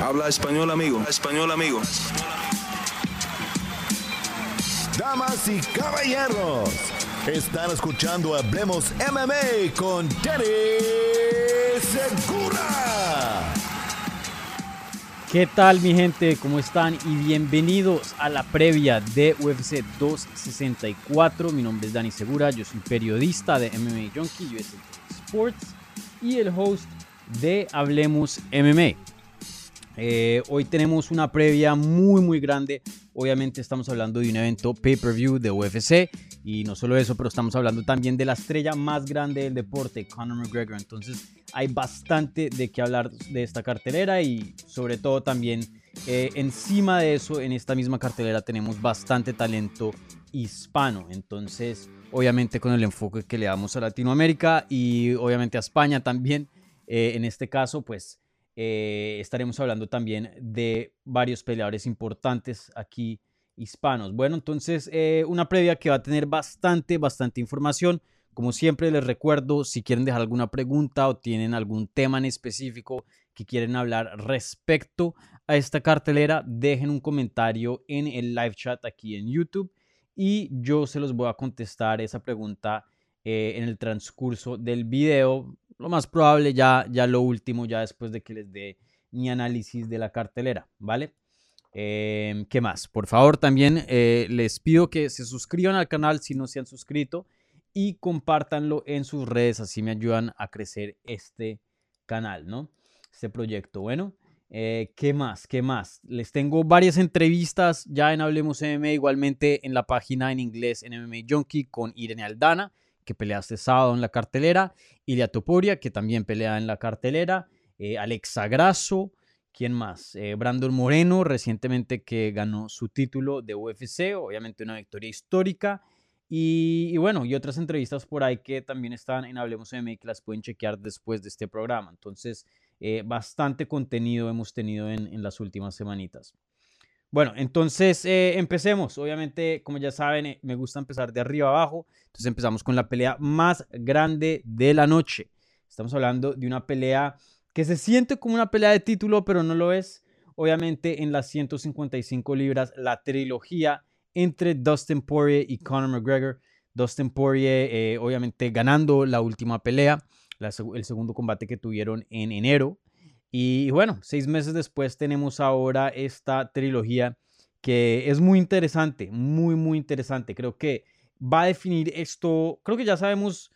Habla español, amigo. español, amigo. Damas y caballeros, están escuchando Hablemos MMA con Danny Segura. ¿Qué tal mi gente? ¿Cómo están? Y bienvenidos a la previa de UFC 264. Mi nombre es Dani Segura, yo soy periodista de MMA Junkie, USA Sports y el host de Hablemos MMA. Eh, hoy tenemos una previa muy muy grande. Obviamente estamos hablando de un evento pay-per-view de UFC y no solo eso, pero estamos hablando también de la estrella más grande del deporte, Conor McGregor. Entonces hay bastante de qué hablar de esta cartelera y sobre todo también eh, encima de eso, en esta misma cartelera tenemos bastante talento hispano. Entonces, obviamente con el enfoque que le damos a Latinoamérica y obviamente a España también, eh, en este caso, pues eh, estaremos hablando también de varios peleadores importantes aquí hispanos. Bueno, entonces eh, una previa que va a tener bastante, bastante información. Como siempre les recuerdo, si quieren dejar alguna pregunta o tienen algún tema en específico que quieren hablar respecto a esta cartelera, dejen un comentario en el live chat aquí en YouTube y yo se los voy a contestar esa pregunta eh, en el transcurso del video lo más probable ya, ya lo último, ya después de que les dé mi análisis de la cartelera, ¿vale? Em, ¿Qué más? Por favor, también eh, les pido que se suscriban al canal si no se han suscrito y compártanlo en sus redes, así me ayudan a crecer este canal, ¿no? Este proyecto. Bueno, eh, ¿qué más? ¿Qué más? Les tengo varias entrevistas ya en Hablemos MMA, igualmente en la página en inglés en MMA Junkie con Irene Aldana que pelea este sábado en la cartelera, Ilia Topuria, que también pelea en la cartelera, eh, Alexa Grasso, ¿quién más? Eh, Brandon Moreno, recientemente que ganó su título de UFC, obviamente una victoria histórica. Y, bueno, y otras entrevistas por ahí que también están en Hablemos MMA que las pueden chequear después de este programa. Entonces, eh, bastante contenido hemos tenido en, en las últimas semanitas. Bueno, entonces eh, empecemos. Obviamente, como ya saben, eh, me gusta empezar de arriba abajo. Entonces empezamos con la pelea más grande de la noche. Estamos hablando de una pelea que se siente como una pelea de título, pero no lo es. Obviamente en las 155 libras, la trilogía entre Dustin Poirier y Conor McGregor. Dustin Poirier, eh, obviamente, ganando la última pelea, el segundo combate que tuvieron en enero. Y bueno, seis meses después tenemos ahora esta trilogía que es muy interesante, muy, muy interesante. Creo que va a definir esto, creo que ya sabemos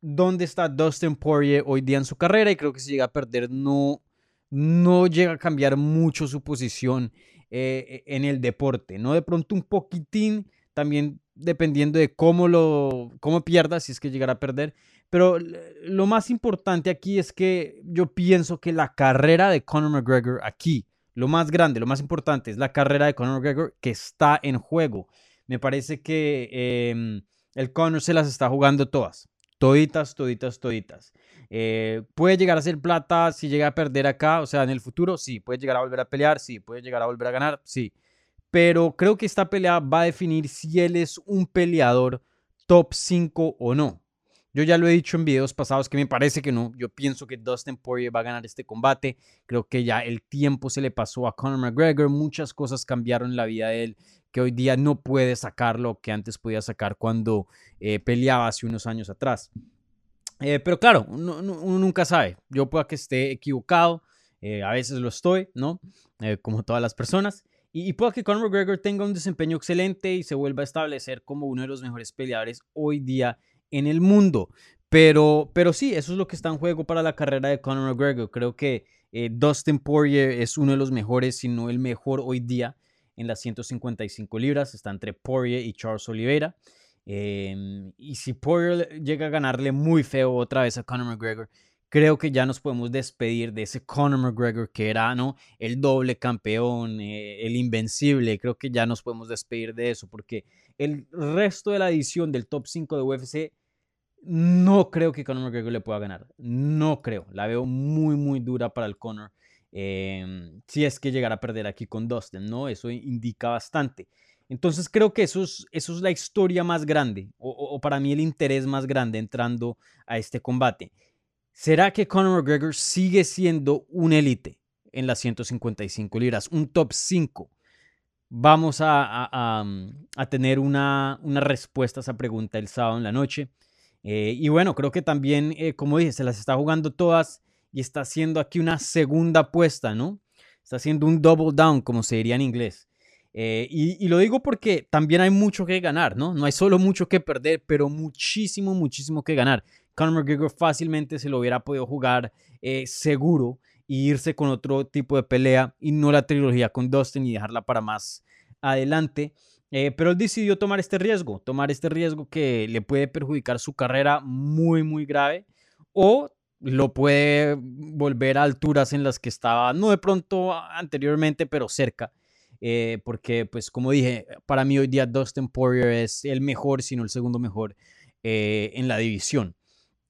dónde está Dustin Poirier hoy día en su carrera y creo que si llega a perder no, no llega a cambiar mucho su posición eh, en el deporte, ¿no? De pronto un poquitín, también dependiendo de cómo lo, cómo pierda, si es que llegara a perder, pero lo más importante aquí es que yo pienso que la carrera de Conor McGregor aquí, lo más grande, lo más importante es la carrera de Conor McGregor que está en juego. Me parece que em, el Conor se las está jugando todas. Toditas, toditas, toditas. Eh, puede llegar a ser plata si llega a perder acá, o sea, en el futuro, sí. Puede llegar a volver a pelear, sí. Puede llegar a volver a ganar, sí. Pero creo que esta pelea va a definir si él es un peleador top 5 o no. Yo ya lo he dicho en videos pasados que me parece que no. Yo pienso que Dustin Poirier va a ganar este combate. Creo que ya el tiempo se le pasó a Conor McGregor. Muchas cosas cambiaron en la vida de él que hoy día no puede sacar lo que antes podía sacar cuando eh, peleaba hace unos años atrás. Eh, pero claro, uno, nunca sabe. Yo puedo que esté equivocado. Eh, a veces lo estoy, ¿no? como todas las personas. Y, y pueda que Conor McGregor tenga un desempeño excelente y se vuelva a establecer como uno de los mejores peleadores hoy día en el mundo. Pero, pero sí, eso es lo que está en juego para la carrera de Conor McGregor. Creo que eh, Dustin Poirier es uno de los mejores, si no el mejor hoy día en las 155 libras. Está entre Poirier y Charles Oliveira. Em, y si Poirier llega a ganarle muy feo otra vez a Conor McGregor, creo que ya nos podemos despedir de ese Conor McGregor que era ¿no? el doble campeón, eh, el invencible. Creo que ya nos podemos despedir de eso porque el resto de la edición del top 5 de UFC no creo que Conor McGregor le pueda ganar. No creo. La veo muy, muy dura para el Conor. Em, si es que llegara a perder aquí con Dustin, ¿no? Eso indica bastante. Entonces creo que eso es, eso es la historia más grande, o, para mí el interés más grande entrando a este combate. ¿Será que Conor McGregor sigue siendo un élite? en las 155 libras, un top 5. Vamos a, tener una, una, respuesta a esa pregunta el sábado en la noche. Eh, y bueno, creo que también, eh, como dije, se las está jugando todas y está haciendo aquí una segunda apuesta, ¿no? Está haciendo un double down, como se diría en inglés. Eh, y, lo digo porque también hay mucho que ganar, ¿no? No hay solo mucho que perder, pero muchísimo, muchísimo que ganar. Conor McGregor fácilmente se lo hubiera podido jugar seguro e irse con otro tipo de pelea y no la trilogía con Dustin y dejarla para más adelante. Eh, pero él decidió tomar este riesgo, tomar este riesgo que le puede perjudicar su carrera muy, muy grave o lo puede volver a alturas en las que estaba, no de pronto anteriormente, pero cerca. Eh, porque, pues, como dije, para mí hoy día Dustin Poirier es el mejor, si no el segundo mejor eh, en la división.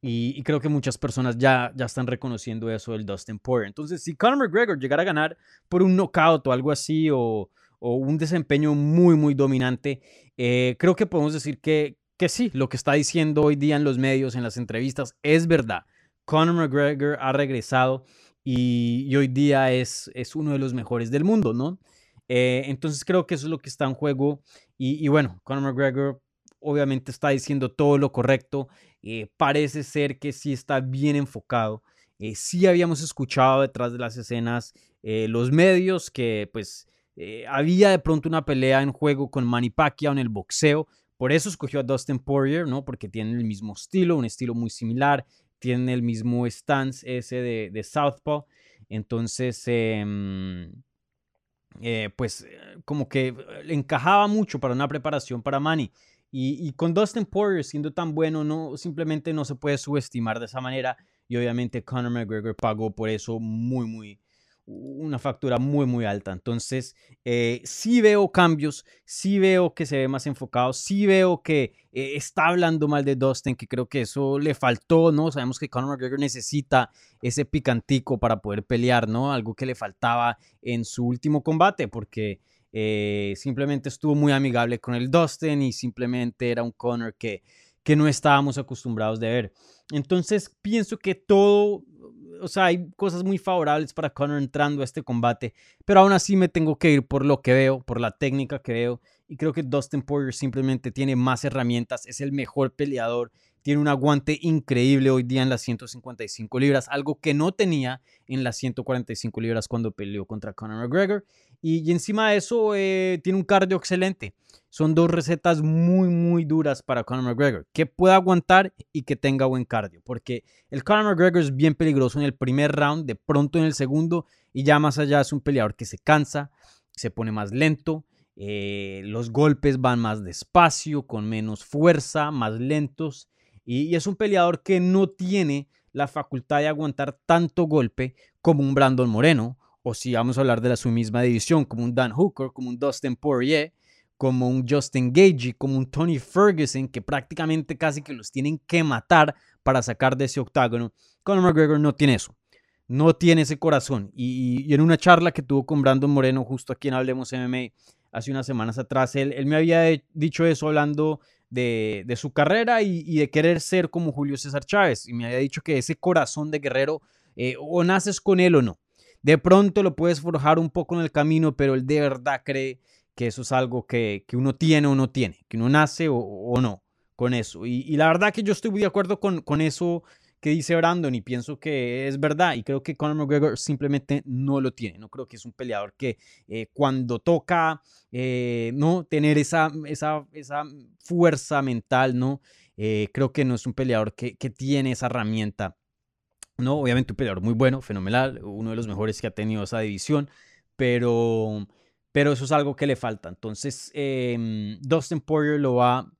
Y, creo que muchas personas ya, ya están reconociendo eso del Dustin Poirier. Entonces, si Conor McGregor llegara a ganar por un knockout o algo así, o, o un desempeño muy, muy dominante, eh, creo que podemos decir que, que sí, lo que está diciendo hoy día en los medios, en las entrevistas, es verdad. Conor McGregor ha regresado y, hoy día es, es uno de los mejores del mundo, ¿no? Eh, entonces creo que eso es lo que está en juego y, bueno, Conor McGregor obviamente está diciendo todo lo correcto, eh, parece ser que sí está bien enfocado, sí habíamos escuchado detrás de las escenas los medios que pues eh, había de pronto una pelea en juego con Manny Pacquiao en el boxeo. Por eso escogió a Dustin Poirier, ¿no? Porque tienen el mismo estilo, un estilo muy similar. Tienen el mismo stance ese de, Southpaw. Entonces, em, eh, pues como que encajaba mucho para una preparación para Manny. Y, y, con Dustin Poirier siendo tan bueno, no, simplemente no se puede subestimar de esa manera. Y obviamente Conor McGregor pagó por eso muy, muy, una factura muy, muy alta. Entonces, eh, sí veo cambios, sí veo que se ve más enfocado, sí veo que eh, está hablando mal de Dustin, que creo que eso le faltó, ¿no? Sabemos que Conor McGregor necesita ese picantico para poder pelear, ¿no? Algo que le faltaba en su último combate, porque eh, simplemente estuvo muy amigable con el Dustin y simplemente era un Conor que, que no estábamos acostumbrados de ver. Entonces, pienso que todo o sea, hay cosas muy favorables para Conor entrando a este combate, pero aún así me tengo que ir por lo que veo, por la técnica que veo, y creo que Dustin Poirier simplemente tiene más herramientas, es el mejor peleador, tiene un aguante increíble hoy día en las 155 libras, algo que no tenía en las 145 libras cuando peleó contra Conor McGregor, y, encima de eso eh, tiene un cardio excelente. Son dos recetas muy, muy duras para Conor McGregor, que pueda aguantar y que tenga buen cardio, porque el Conor McGregor es bien peligroso en el primer round, de pronto en el segundo, y ya más allá es un peleador que se cansa, se pone más lento, eh, los golpes van más despacio, con menos fuerza, más lentos, y, es un peleador que no tiene la facultad de aguantar tanto golpe como un Brandon Moreno, o si vamos a hablar de la su misma división, como un Dan Hooker, como un Dustin Poirier, como un Justin Gagey, como un Tony Ferguson, que prácticamente casi que los tienen que matar para sacar de ese octágono. Conor McGregor no tiene eso. No tiene ese corazón. Y, en una charla que tuvo con Brandon Moreno, justo aquí en Hablemos MMA, hace unas semanas atrás, él, él me había dicho eso hablando de, su carrera y, de querer ser como Julio César Chávez. Y me había dicho que ese corazón de guerrero, eh, o naces con él o no. De pronto lo puedes forjar un poco en el camino, pero él de verdad cree que eso es algo que, uno tiene o no tiene, que uno nace o, no con eso. Y, la verdad que yo estoy muy de acuerdo con, con, eso que dice Brandon y pienso que es verdad y creo que Conor McGregor simplemente no lo tiene. No creo que es un peleador que eh, cuando toca eh, no tener esa, esa, esa, fuerza mental, ¿no? Eh, creo que no es un peleador que, que tiene esa herramienta. No, obviamente un peleador muy bueno, fenomenal, uno de los mejores que ha tenido esa división, pero pero eso es algo que le falta. Entonces, em, Dustin Poirier lo va,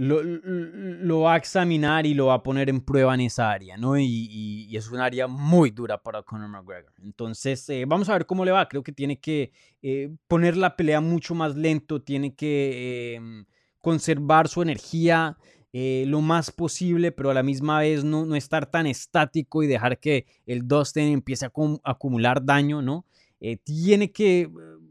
lo, va a examinar y lo va a poner en prueba en esa área, ¿no? Y, es un área muy dura para Conor McGregor. Entonces, eh, vamos a ver cómo le va. Creo que tiene que eh, poner la pelea mucho más lento, tiene que em, conservar su energía. Eh, lo más posible, pero a la misma vez no, no, estar tan estático y dejar que el Dustin empiece a acumular daño, ¿no? Tiene que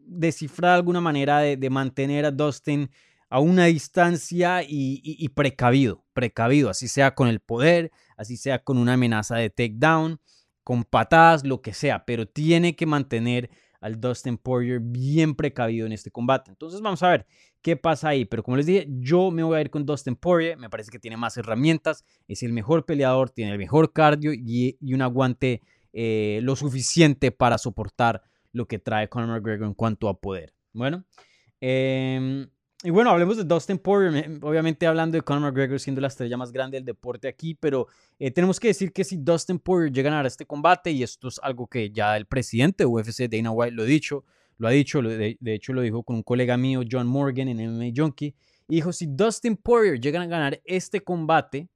descifrar alguna manera de, mantener a Dustin a una distancia y, precavido, precavido, así sea con el poder, así sea con una amenaza de takedown, con patadas, lo que sea, pero tiene que mantener al Dustin Poirier bien precavido en este combate. Entonces vamos a ver qué pasa ahí. Pero como les dije, yo me voy a ir con Dustin Poirier. Me parece que tiene más herramientas, es el mejor peleador, tiene el mejor cardio y, un aguante eh, lo suficiente para soportar lo que trae Conor McGregor en cuanto a poder. Bueno, eh, y bueno, hablemos de Dustin Poirier, obviamente hablando de Conor McGregor siendo la estrella más grande del deporte aquí, pero eh, tenemos que decir que si Dustin Poirier llega a ganar este combate, y esto es algo que ya el presidente de UFC, Dana White, lo ha dicho, lo ha dicho, de, hecho lo dijo con un colega mío, John Morgan, en MMA Junkie, y dijo, si Dustin Poirier llega a ganar este combate,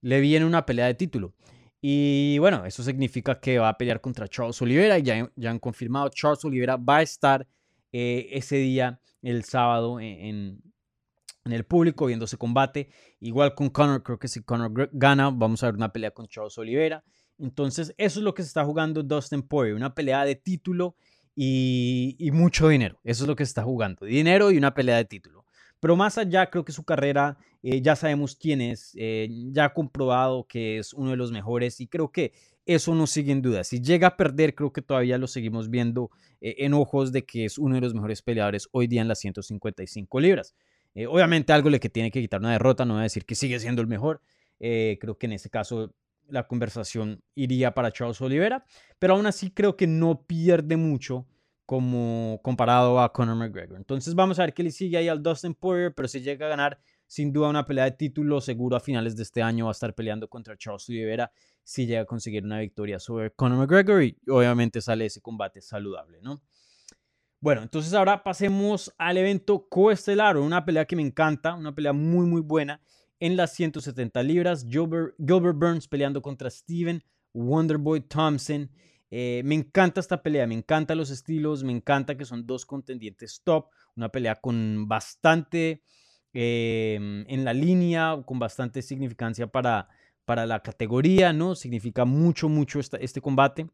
le viene una pelea de título. Y bueno, eso significa que va a pelear contra Charles Oliveira, y ya, ya han confirmado, Charles Oliveira va a estar eh, ese día el sábado e-, en, el público viendo ese combate. Igual con Conor, creo que si Conor gana, vamos a ver una pelea con Charles Oliveira. Entonces, eso es lo que se está jugando Dustin Poirier, una pelea de título y, mucho dinero. Eso es lo que se está jugando, dinero y una pelea de título. Pero más allá, creo que su carrera, eh, ya sabemos quién es, eh, ya ha comprobado que es uno de los mejores y creo que eso no sigue en duda. Si llega a perder, creo que todavía lo seguimos viendo eh, en ojos de que es uno de los mejores peleadores hoy día en las 155 libras. Eh, obviamente algo le que tiene que quitar una derrota, no voy a decir que sigue siendo el mejor. Eh, creo que en ese caso la conversación iría para Charles Oliveira, pero aún así creo que no pierde mucho como comparado a Conor McGregor. Entonces vamos a ver qué le sigue ahí al Dustin Poirier, pero si llega a ganar sin duda una pelea de título, seguro a finales de este año va a estar peleando contra Charles Oliveira si llega a conseguir una victoria sobre Conor McGregor y obviamente sale ese combate saludable, ¿no? Bueno, entonces ahora pasemos al evento coestelar, una pelea que me encanta, una pelea muy muy buena en las 170 libras, Gilbert, Burns peleando contra Steven Wonderboy Thompson. Eh, me encanta esta pelea, me encantan los estilos, me encanta que son dos contendientes top, una pelea con bastante Em, en la línea, con bastante significancia para, para la categoría, ¿no? Significa mucho, mucho este combate.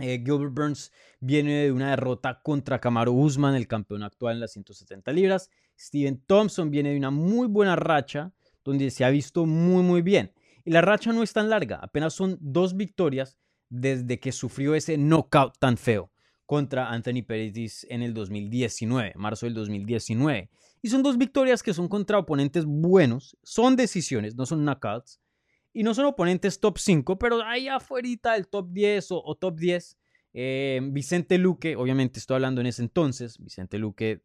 Eh, Gilbert Burns viene de una derrota contra Camaro Usman, el campeón actual en las 170 libras. Steven Thompson viene de una muy buena racha, donde se ha visto muy, muy bien. Y la racha no es tan larga, apenas son dos victorias desde que sufrió ese knockout tan feo contra Anthony Pettis en el 2019, marzo del 2019. Y son dos victorias que son contra oponentes buenos, son decisiones, no son knockouts, y no son oponentes top 5, pero ahí afuera el top 10 o, top 10. Eh, Vicente Luque, obviamente estoy hablando en ese entonces, Vicente Luque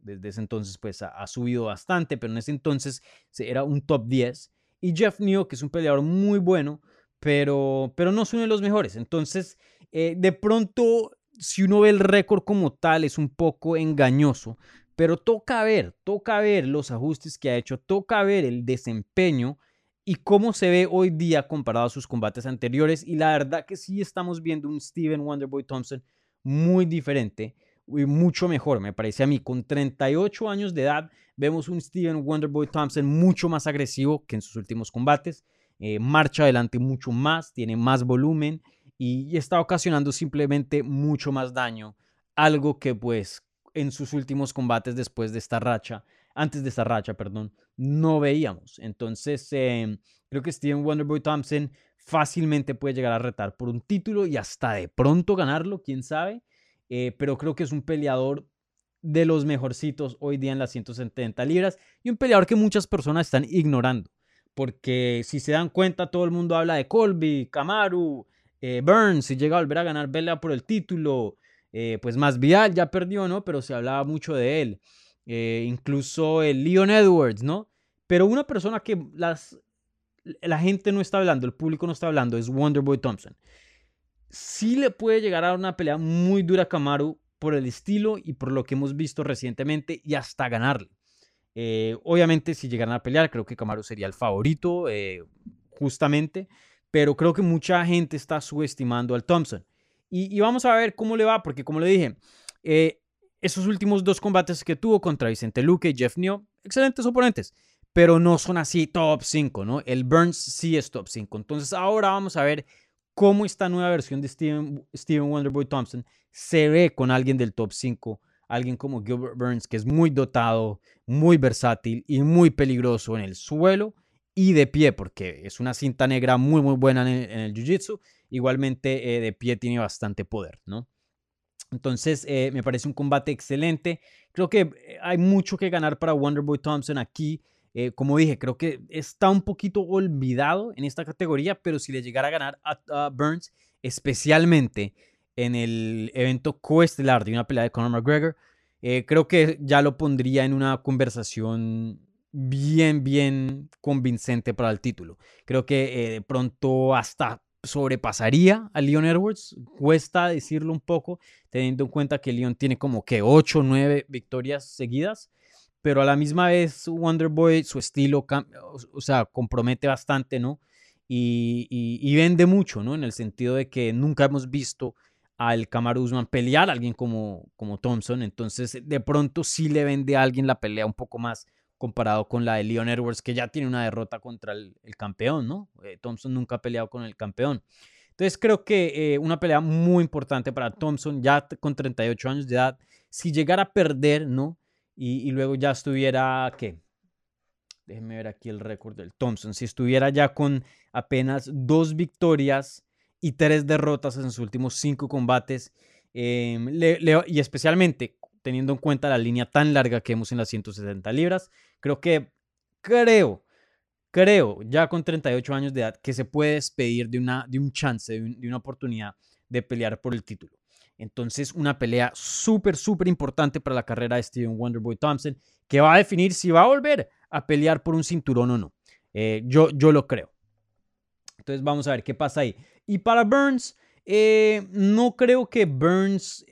desde ese entonces pues ha, subido bastante, pero en ese entonces era un top 10. Y Jeff New, que es un peleador muy bueno, pero, pero no es uno de los mejores. Entonces, eh, de pronto si uno ve el récord como tal, es un poco engañoso, pero toca ver, toca ver los ajustes que ha hecho, toca ver el desempeño y cómo se ve hoy día comparado a sus combates anteriores. Y la verdad que sí estamos viendo un Steven Wonderboy Thompson muy diferente y mucho mejor, me parece a mí. Con 38 años de edad, vemos un Steven Wonderboy Thompson mucho más agresivo que en sus últimos combates. Eh, marcha adelante mucho más, tiene más volumen y está ocasionando simplemente mucho más daño. Algo que pues en sus últimos combates después de esta racha, antes de esta racha, perdón, no veíamos. Entonces, em, creo que Steven Wonderboy Thompson fácilmente puede llegar a retar por un título y hasta de pronto ganarlo, quién sabe. Eh, pero creo que es un peleador de los mejorcitos hoy día en las 170 libras y un peleador que muchas personas están ignorando. Porque si se dan cuenta, todo el mundo habla de Colby, Kamaru, eh, Burns, si llega a volver a ganar pelea por el título, eh, pues más Vial ya perdió, ¿no? Pero se hablaba mucho de él. Eh, incluso el Leon Edwards, ¿no? Pero una persona que las, la gente no está hablando, el público no está hablando, es Wonderboy Thompson. Sí le puede llegar a una pelea muy dura a Kamaru por el estilo y por lo que hemos visto recientemente y hasta ganarle. obviamente, si llegaran a pelear, creo que Kamaru sería el favorito, justamente pero creo que mucha gente está subestimando al Thompson. Y, vamos a ver cómo le va, porque como le dije, eh, esos últimos dos combates que tuvo contra Vicente Luque y Jeff Neal, excelentes oponentes, pero no son así top 5, ¿no? El Burns sí es top 5. Entonces ahora vamos a ver cómo esta nueva versión de Steven, Steven Wonderboy Thompson se ve con alguien del top 5, alguien como Gilbert Burns, que es muy dotado, muy versátil y muy peligroso en el suelo y de pie, porque es una cinta negra muy, muy buena en el, Jiu-Jitsu. Igualmente eh, de pie tiene bastante poder, ¿no? Entonces, eh, me parece un combate excelente. Creo que eh, hay mucho que ganar para Wonderboy Thompson aquí. como dije, creo que está un poquito olvidado en esta categoría, pero si le llegara a ganar a, Burns, especialmente en el evento coestelar de una pelea de Conor McGregor, creo que ya lo pondría en una conversación bien, bien convincente para el título. Creo que eh, de pronto hasta sobrepasaría a Leon Edwards. Cuesta decirlo un poco, teniendo en cuenta que Leon tiene como que 8 o 9 victorias seguidas. Pero a la misma vez, Wonderboy, su estilo, o sea, compromete bastante, ¿no? Y, vende mucho, ¿no? En el sentido de que nunca hemos visto al Kamaru Usman pelear a alguien como, como Thompson. Entonces, de pronto sí le vende a alguien la pelea un poco más comparado con la de Leon Edwards, que ya tiene una derrota contra el, campeón, ¿no? Eh, Thompson nunca ha peleado con el campeón. Entonces creo que eh, una pelea muy importante para Thompson, ya con 38 años de edad, si llegara a perder, ¿no? Y, luego ya estuviera, ¿qué? Déjenme ver aquí el récord del Thompson. Si estuviera ya con apenas dos victorias y tres derrotas en sus últimos cinco combates, em, y especialmente teniendo en cuenta la línea tan larga que hemos en las 170 libras. Creo que, creo, creo, ya con 38 años de edad, que se puede despedir de, una, de un chance, de, una oportunidad de pelear por el título. Entonces, una pelea súper, súper importante para la carrera de Steven Wonderboy Thompson, que va a definir si va a volver a pelear por un cinturón o no. Eh, yo, yo lo creo. Entonces, vamos a ver qué pasa ahí. Y para Burns, eh, no creo que Burns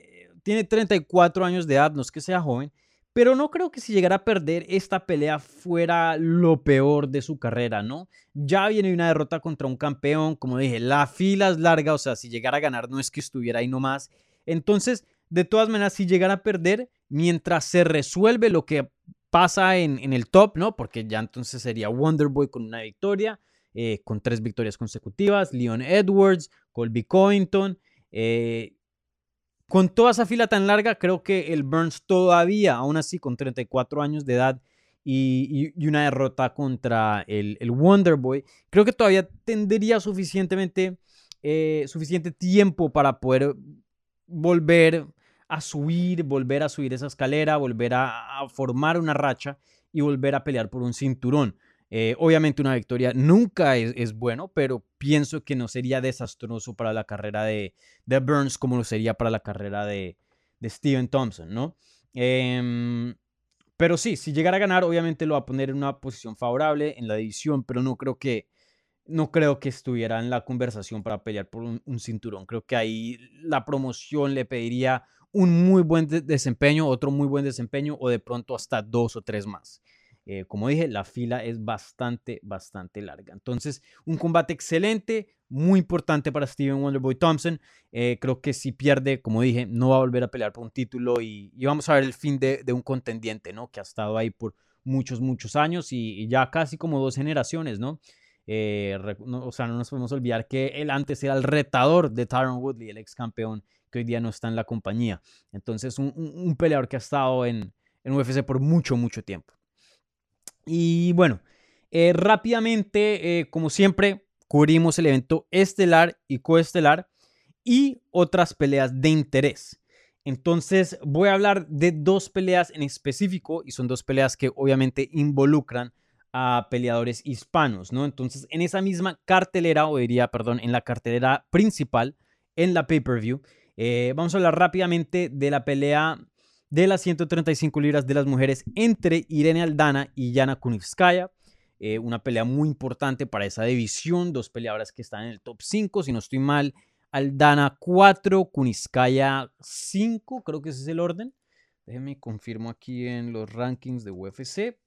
tiene 34 años de edad, no es que sea joven, pero no creo que si llegara a perder esta pelea fuera lo peor de su carrera, ¿no? Ya viene una derrota contra un campeón, como dije, la fila es larga, o sea, si llegara a ganar no es que estuviera ahí nomás. Entonces, de todas maneras, si llegara a perder, mientras se resuelve lo que pasa en, el top, ¿no? Porque ya entonces sería Wonderboy con una victoria, eh, con tres victorias consecutivas, Leon Edwards, Colby Covington, eh, con toda esa fila tan larga, creo que el Burns todavía, aún así, con 34 años de edad y, una derrota contra el, el Wonder Boy, creo que todavía tendría suficientemente, eh, suficiente tiempo para poder volver a subir, volver a subir esa escalera, volver a formar una racha y volver a pelear por un cinturón. Eh, obviamente una victoria nunca es, bueno, pero pienso que no sería desastroso para la carrera de, Burns como lo sería para la carrera de, Steven Thompson, ¿no? Em, pero sí, si llegara a ganar, obviamente lo va a poner en una posición favorable en la división, pero no creo que, no creo que estuviera en la conversación para pelear por un, cinturón. Creo que ahí la promoción le pediría un muy buen desempeño, otro muy buen desempeño o de pronto hasta dos o tres más. Eh, como dije, la fila es bastante, bastante larga. Entonces, un combate excelente, muy importante para Steven Wonderboy Thompson. Eh, creo que si pierde, como dije, no va a volver a pelear por un título y, vamos a ver el fin de, un contendiente, ¿no? Que ha estado ahí por muchos, muchos años y, ya casi como dos generaciones, ¿no? Eh, o sea, no nos podemos olvidar que él antes era el retador de Tyron Woodley, el ex campeón que hoy día no está en la compañía. Entonces, un, peleador que ha estado en, en UFC por mucho, mucho tiempo. Y bueno, eh, rápidamente, eh, como siempre, cubrimos el evento estelar y coestelar y otras peleas de interés. Entonces voy a hablar de dos peleas en específico y son dos peleas que obviamente involucran a peleadores hispanos, ¿no? Entonces en esa misma cartelera, o diría, perdón, en la cartelera principal, en la pay-per-view, eh, vamos a hablar rápidamente de la pelea de las 135 libras de las mujeres entre Irene Aldana y Yana Kunivskaya. Eh, una pelea muy importante para esa división, dos peleadoras que están en el top 5, si no estoy mal. Aldana 4, Kuniskaya 5, creo que ese es el orden. Déjenme confirmo aquí en los rankings de UFC.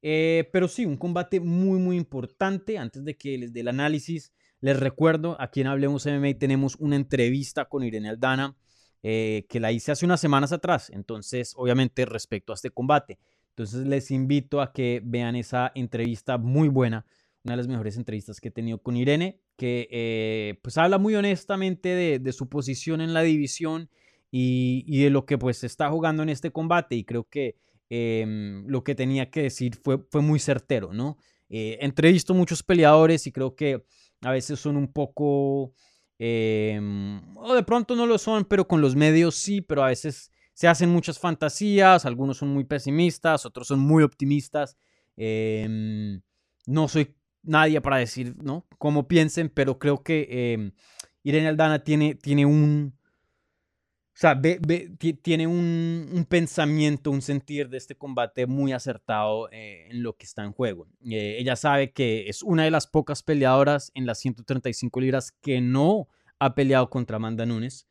Eh, pero sí, un combate muy, muy importante. Antes de que les dé el análisis, les recuerdo, aquí en Hablemos MMA tenemos una entrevista con Irene Aldana eh, que la hice hace unas semanas atrás, entonces obviamente respecto a este combate. Entonces les invito a que vean esa entrevista muy buena, una de las mejores entrevistas que he tenido con Irene, que eh, pues habla muy honestamente de, su posición en la división y, de lo que pues está jugando en este combate y creo que em, lo que tenía que decir fue, muy certero, ¿no? Eh, entrevisto muchos peleadores y creo que a veces son un poco, em, o de pronto no lo son, pero con los medios sí, pero a veces se hacen muchas fantasías, algunos son muy pesimistas, otros son muy optimistas. Em, no soy nadie para decir, ¿no? Cómo piensen, pero creo que em, Irene Aldana tiene, tiene un, sea, tiene un, pensamiento, un sentir de este combate muy acertado eh, en lo que está en juego. Eh, ella sabe que es una de las pocas peleadoras en las 135 libras que no ha peleado contra Amanda Nunes.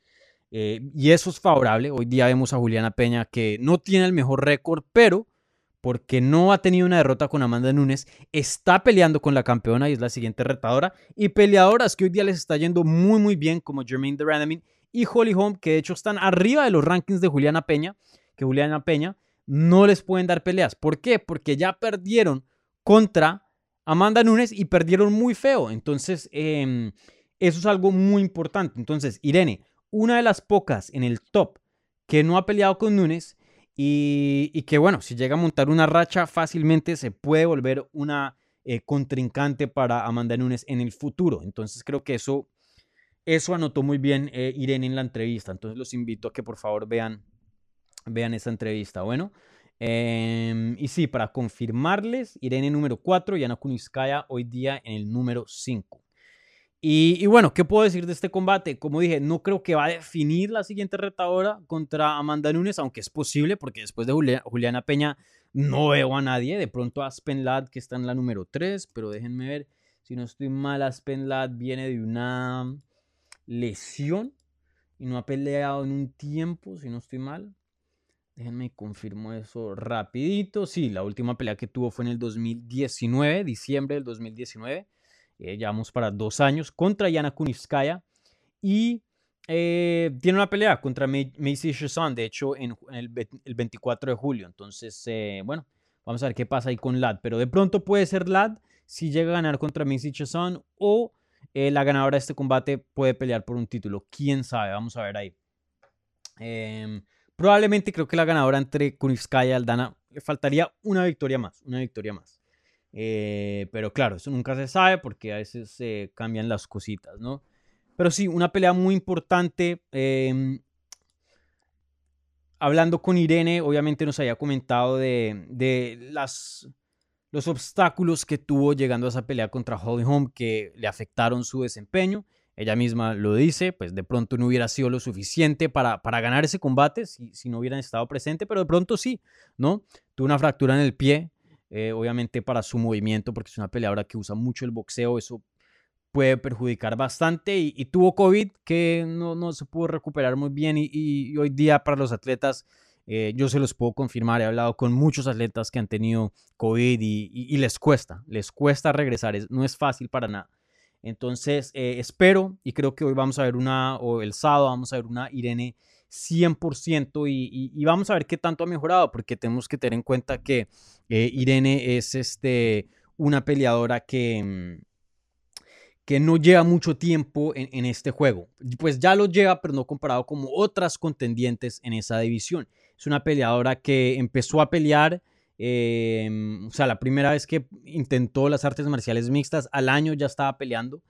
Eh, y eso es favorable. Hoy día vemos a Juliana Peña que no tiene el mejor récord, pero porque no ha tenido una derrota con Amanda Nunes, está peleando con la campeona y es la siguiente retadora. Y peleadoras que hoy día les está yendo muy, muy bien, como Jermaine Duranamin y Holly Holm, que de hecho están arriba de los rankings de Juliana Peña, que Juliana Peña no les pueden dar peleas. ¿Por qué? Porque ya perdieron contra Amanda Nunes y perdieron muy feo. Entonces, em, eso es algo muy importante. Entonces, Irene, una de las pocas en el top que no ha peleado con Nunes y, que bueno, si llega a montar una racha fácilmente se puede volver una eh, contrincante para Amanda Nunes en el futuro. Entonces creo que eso, eso anotó muy bien eh, Irene en la entrevista. Entonces los invito a que por favor vean, vean esa entrevista. Bueno, em, y sí, para confirmarles, Irene número 4 y Ana Kuniskaya hoy día en el número 5. Y, bueno, ¿qué puedo decir de este combate? Como dije, no creo que va a definir la siguiente retadora contra Amanda Nunes, aunque es posible, porque después de Juliana Peña no veo a nadie. De pronto Aspen Ladd, que está en la número 3, pero déjenme ver, si no estoy mal, Aspen Ladd viene de una lesión y no ha peleado en un tiempo, si no estoy mal. Déjenme confirmo eso rapidito. Sí, la última pelea que tuvo fue en el 2019, diciembre del 2019 eh, llevamos para dos años, contra Yana Kunitskaya. Y eh, tiene una pelea contra Macy Chazon, de hecho, en, el, 24 de julio. Entonces, eh, bueno, vamos a ver qué pasa ahí con Lad. Pero de pronto puede ser Lad si llega a ganar contra Macy Chazon o la ganadora de este combate puede pelear por un título. Quién sabe, vamos a ver ahí. Em, probablemente creo que la ganadora entre Kunitskaya y Aldana le faltaría una victoria más, una victoria más. Eh, pero claro, eso nunca se sabe porque a veces cambian las cositas, ¿no? Pero sí, una pelea muy importante. Em, hablando con Irene, obviamente nos había comentado de, de, las, los obstáculos que tuvo llegando a esa pelea contra Holly Holm que le afectaron su desempeño. Ella misma lo dice, pues de pronto no hubiera sido lo suficiente para, para ganar ese combate si, si no hubieran estado presente, pero de pronto sí, ¿no? Tuvo una fractura en el pie, eh, obviamente para su movimiento, porque es una peleadora que usa mucho el boxeo, eso puede perjudicar bastante y, tuvo COVID que no, no, se pudo recuperar muy bien y, hoy día para los atletas eh, yo se los puedo confirmar, he hablado con muchos atletas que han tenido COVID y, les cuesta, les cuesta regresar, no es fácil para nada. Entonces eh, espero y creo que hoy vamos a ver una, o el sábado vamos a ver una Irene 100% y, vamos a ver qué tanto ha mejorado, porque tenemos que tener en cuenta que eh, Irene es este, una peleadora que, mm, que no lleva mucho tiempo en, este juego. Pues ya lo lleva, pero no comparado como otras contendientes en esa división. Es una peleadora que empezó a pelear, em, o sea, la primera vez que intentó las artes marciales mixtas, al año ya estaba peleando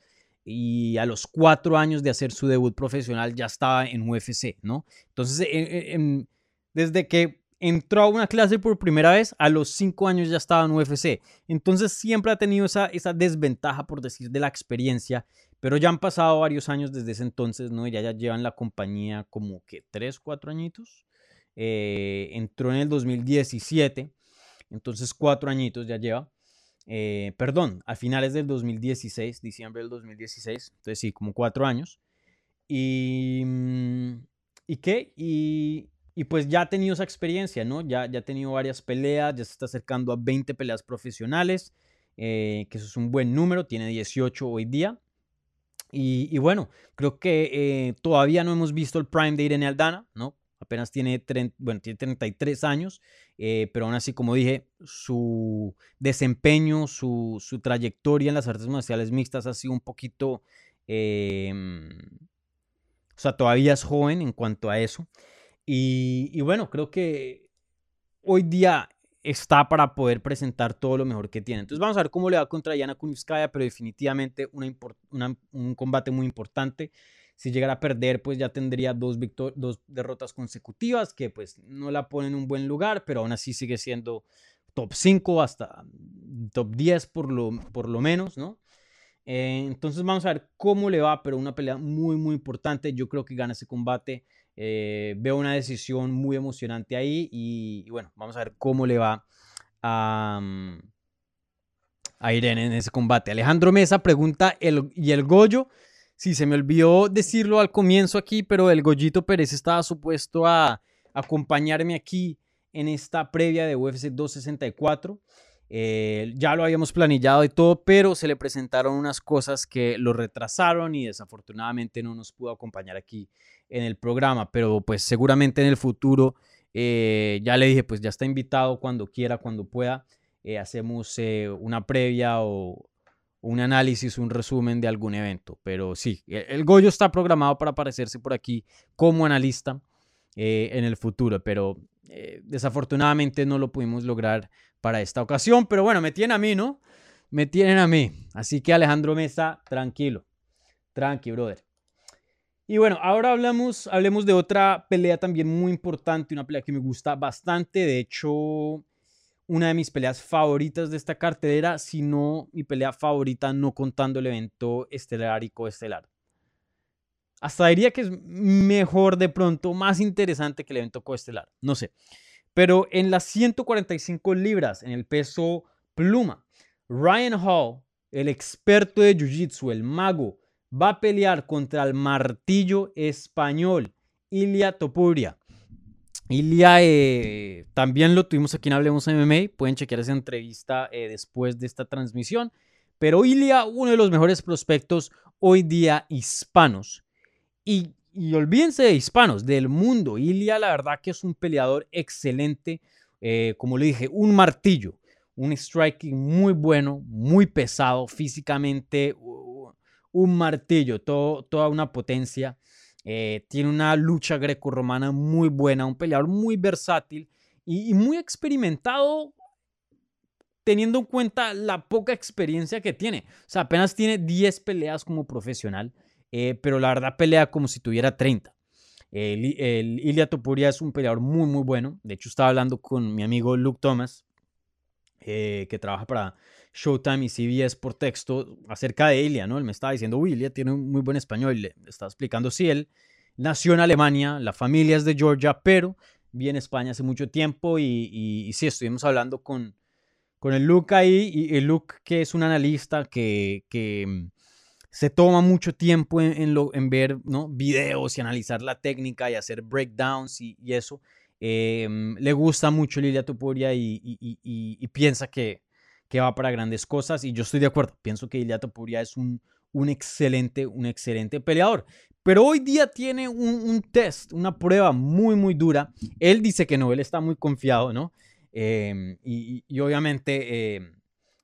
y a los cuatro años de hacer su debut profesional ya estaba en UFC, ¿no? Entonces, eh, eh, desde que entró a una clase por primera vez, a los cinco años ya estaba en UFC. Entonces, siempre ha tenido esa, esa desventaja, por decir, de la experiencia, pero ya han pasado varios años desde ese entonces, ¿no? Ya ya llevan la compañía como que tres, cuatro añitos. Eh, entró en el 2017, entonces cuatro añitos ya lleva. Eh, perdón, a finales del 2016, diciembre del 2016, entonces sí, como cuatro años. Y, mm, ¿y qué? Y, y, pues ya ha tenido esa experiencia, ¿no? Ya, ya ha tenido varias peleas, ya se está acercando a 20 peleas profesionales, eh, que eso es un buen número, tiene 18 hoy día. Y, bueno, creo que eh, todavía no hemos visto el prime de Irene Aldana, ¿no? apenas tiene, bueno, tiene 33 años, eh, pero aún así, como dije, su desempeño, su, su, trayectoria en las artes marciales mixtas ha sido un poquito, em, o sea, todavía es joven en cuanto a eso. Y, bueno, creo que hoy día está para poder presentar todo lo mejor que tiene. Entonces vamos a ver cómo le va contra Yana Kunivskaya, pero definitivamente un combate muy importante. Si llegara a perder, pues ya tendría dos, dos derrotas consecutivas que pues no la ponen en un buen lugar, pero aún así sigue siendo top 5 hasta top 10 por lo, por lo menos, ¿no? Eh, entonces vamos a ver cómo le va, pero una pelea muy, muy importante. Yo creo que gana ese combate. Eh, veo una decisión muy emocionante ahí y, bueno, vamos a ver cómo le va a, mm, a Irene en ese combate. Alejandro Mesa pregunta, el, ¿y el Goyo? Sí, se me olvidó decirlo al comienzo aquí, pero el Goyito Pérez estaba supuesto a acompañarme aquí en esta previa de UFC 264. Eh, ya lo habíamos planillado y todo, pero se le presentaron unas cosas que lo retrasaron y desafortunadamente no nos pudo acompañar aquí en el programa, pero pues seguramente en el futuro eh, ya le dije, pues ya está invitado cuando quiera, cuando pueda. Eh, hacemos una previa o un análisis, un resumen de algún evento. Pero sí, el, el Goyo está programado para aparecerse por aquí como analista en el futuro, pero desafortunadamente no lo pudimos lograr para esta ocasión. Pero bueno, me tienen a mí, ¿no? Me tienen a mí. Así que Alejandro Mesa, tranquilo. Tranqui, brother. Y bueno, ahora hablamos, hablemos de otra pelea también muy importante, una pelea que me gusta bastante. De hecho, una de mis peleas favoritas de esta cartelera, si no mi pelea favorita, no contando el evento estelar y coestelar. Hasta diría que es mejor de pronto, más interesante que el evento coestelar. No sé. Pero en las 145 libras, en el peso pluma, Ryan Hall, el experto de Jiu-Jitsu, el mago, va a pelear contra el martillo español, Ilia Topuria. Ilia eh, también lo tuvimos aquí en Hablemos MMA, pueden chequear esa entrevista eh, después de esta transmisión. Pero Ilia, uno de los mejores prospectos hoy día hispanos. Y y olvídense de hispanos, del mundo. Ilia, la verdad que es un peleador excelente. Eh, como le dije, un martillo, un striking muy bueno, muy pesado físicamente, un martillo, toda una potencia. Eh, tiene una lucha greco-romana muy buena, un peleador muy versátil y, y muy experimentado teniendo en cuenta la poca experiencia que tiene. O sea, apenas tiene 10 peleas como profesional. Eh, pero la verdad pelea como si tuviera 30. El, el Ilia Topuria es un peleador muy, muy bueno. De hecho, estaba hablando con mi amigo Luke Thomas, eh, que trabaja para Showtime y CBS por texto, acerca de Ilia, ¿no? Él me estaba diciendo, uy, Ilia tiene un muy buen español. Le estaba explicando si él nació en Alemania, la familia es de Georgia, pero viene a España hace mucho tiempo y, y, sí, estuvimos hablando con, con el Luke ahí, y el Luke que es un analista que, que se toma mucho tiempo en, ver videos y analizar la técnica y hacer breakdowns y, eso. Em, le gusta mucho Lilia Topuria y, piensa que, va para grandes cosas y yo estoy de acuerdo. Pienso que Lilia Topuria es un, excelente, un excelente peleador. Pero hoy día tiene un, un, test, una prueba muy, muy dura. Él dice que no, él está muy confiado, ¿no? Em, y, obviamente em,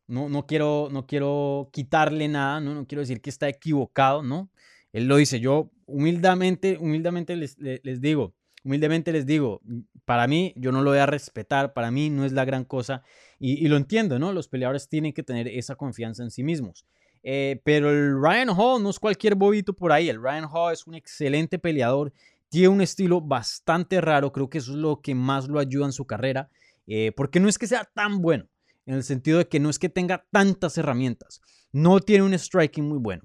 no, no, quiero, no quiero quitarle nada, ¿no? no quiero decir que está equivocado, ¿no? Él lo dice, yo humildemente, humildemente les, les, digo, humildemente les digo, para mí yo no lo voy a respetar, para mí no es la gran cosa y, lo entiendo, ¿no? Los peleadores tienen que tener esa confianza en sí mismos. Eh, pero el Ryan Hall no es cualquier bobito por ahí, el Ryan Hall es un excelente peleador, tiene un estilo bastante raro, creo que eso es lo que más lo ayuda en su carrera, eh, porque no es que sea tan bueno, en el sentido de que no es que tenga tantas herramientas. No tiene un striking muy bueno.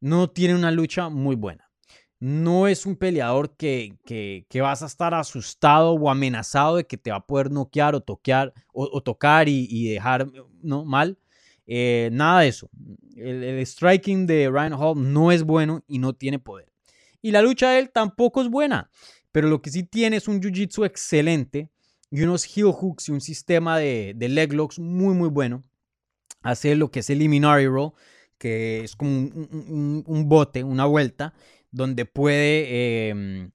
No tiene una lucha muy buena. No es un peleador que, que, vas a estar asustado o amenazado de que te va a poder noquear o, toquear, o, tocar y, dejar ¿no? mal. Eh, nada de eso. El, el, striking de Ryan Hall no es bueno y no tiene poder. Y la lucha de él tampoco es buena. Pero lo que sí tiene es un jiu-jitsu excelente y unos heel hooks y un sistema de, de leg locks muy, muy bueno. Hace lo que es el eliminary roll, que es como un, bote, una vuelta, donde puede em,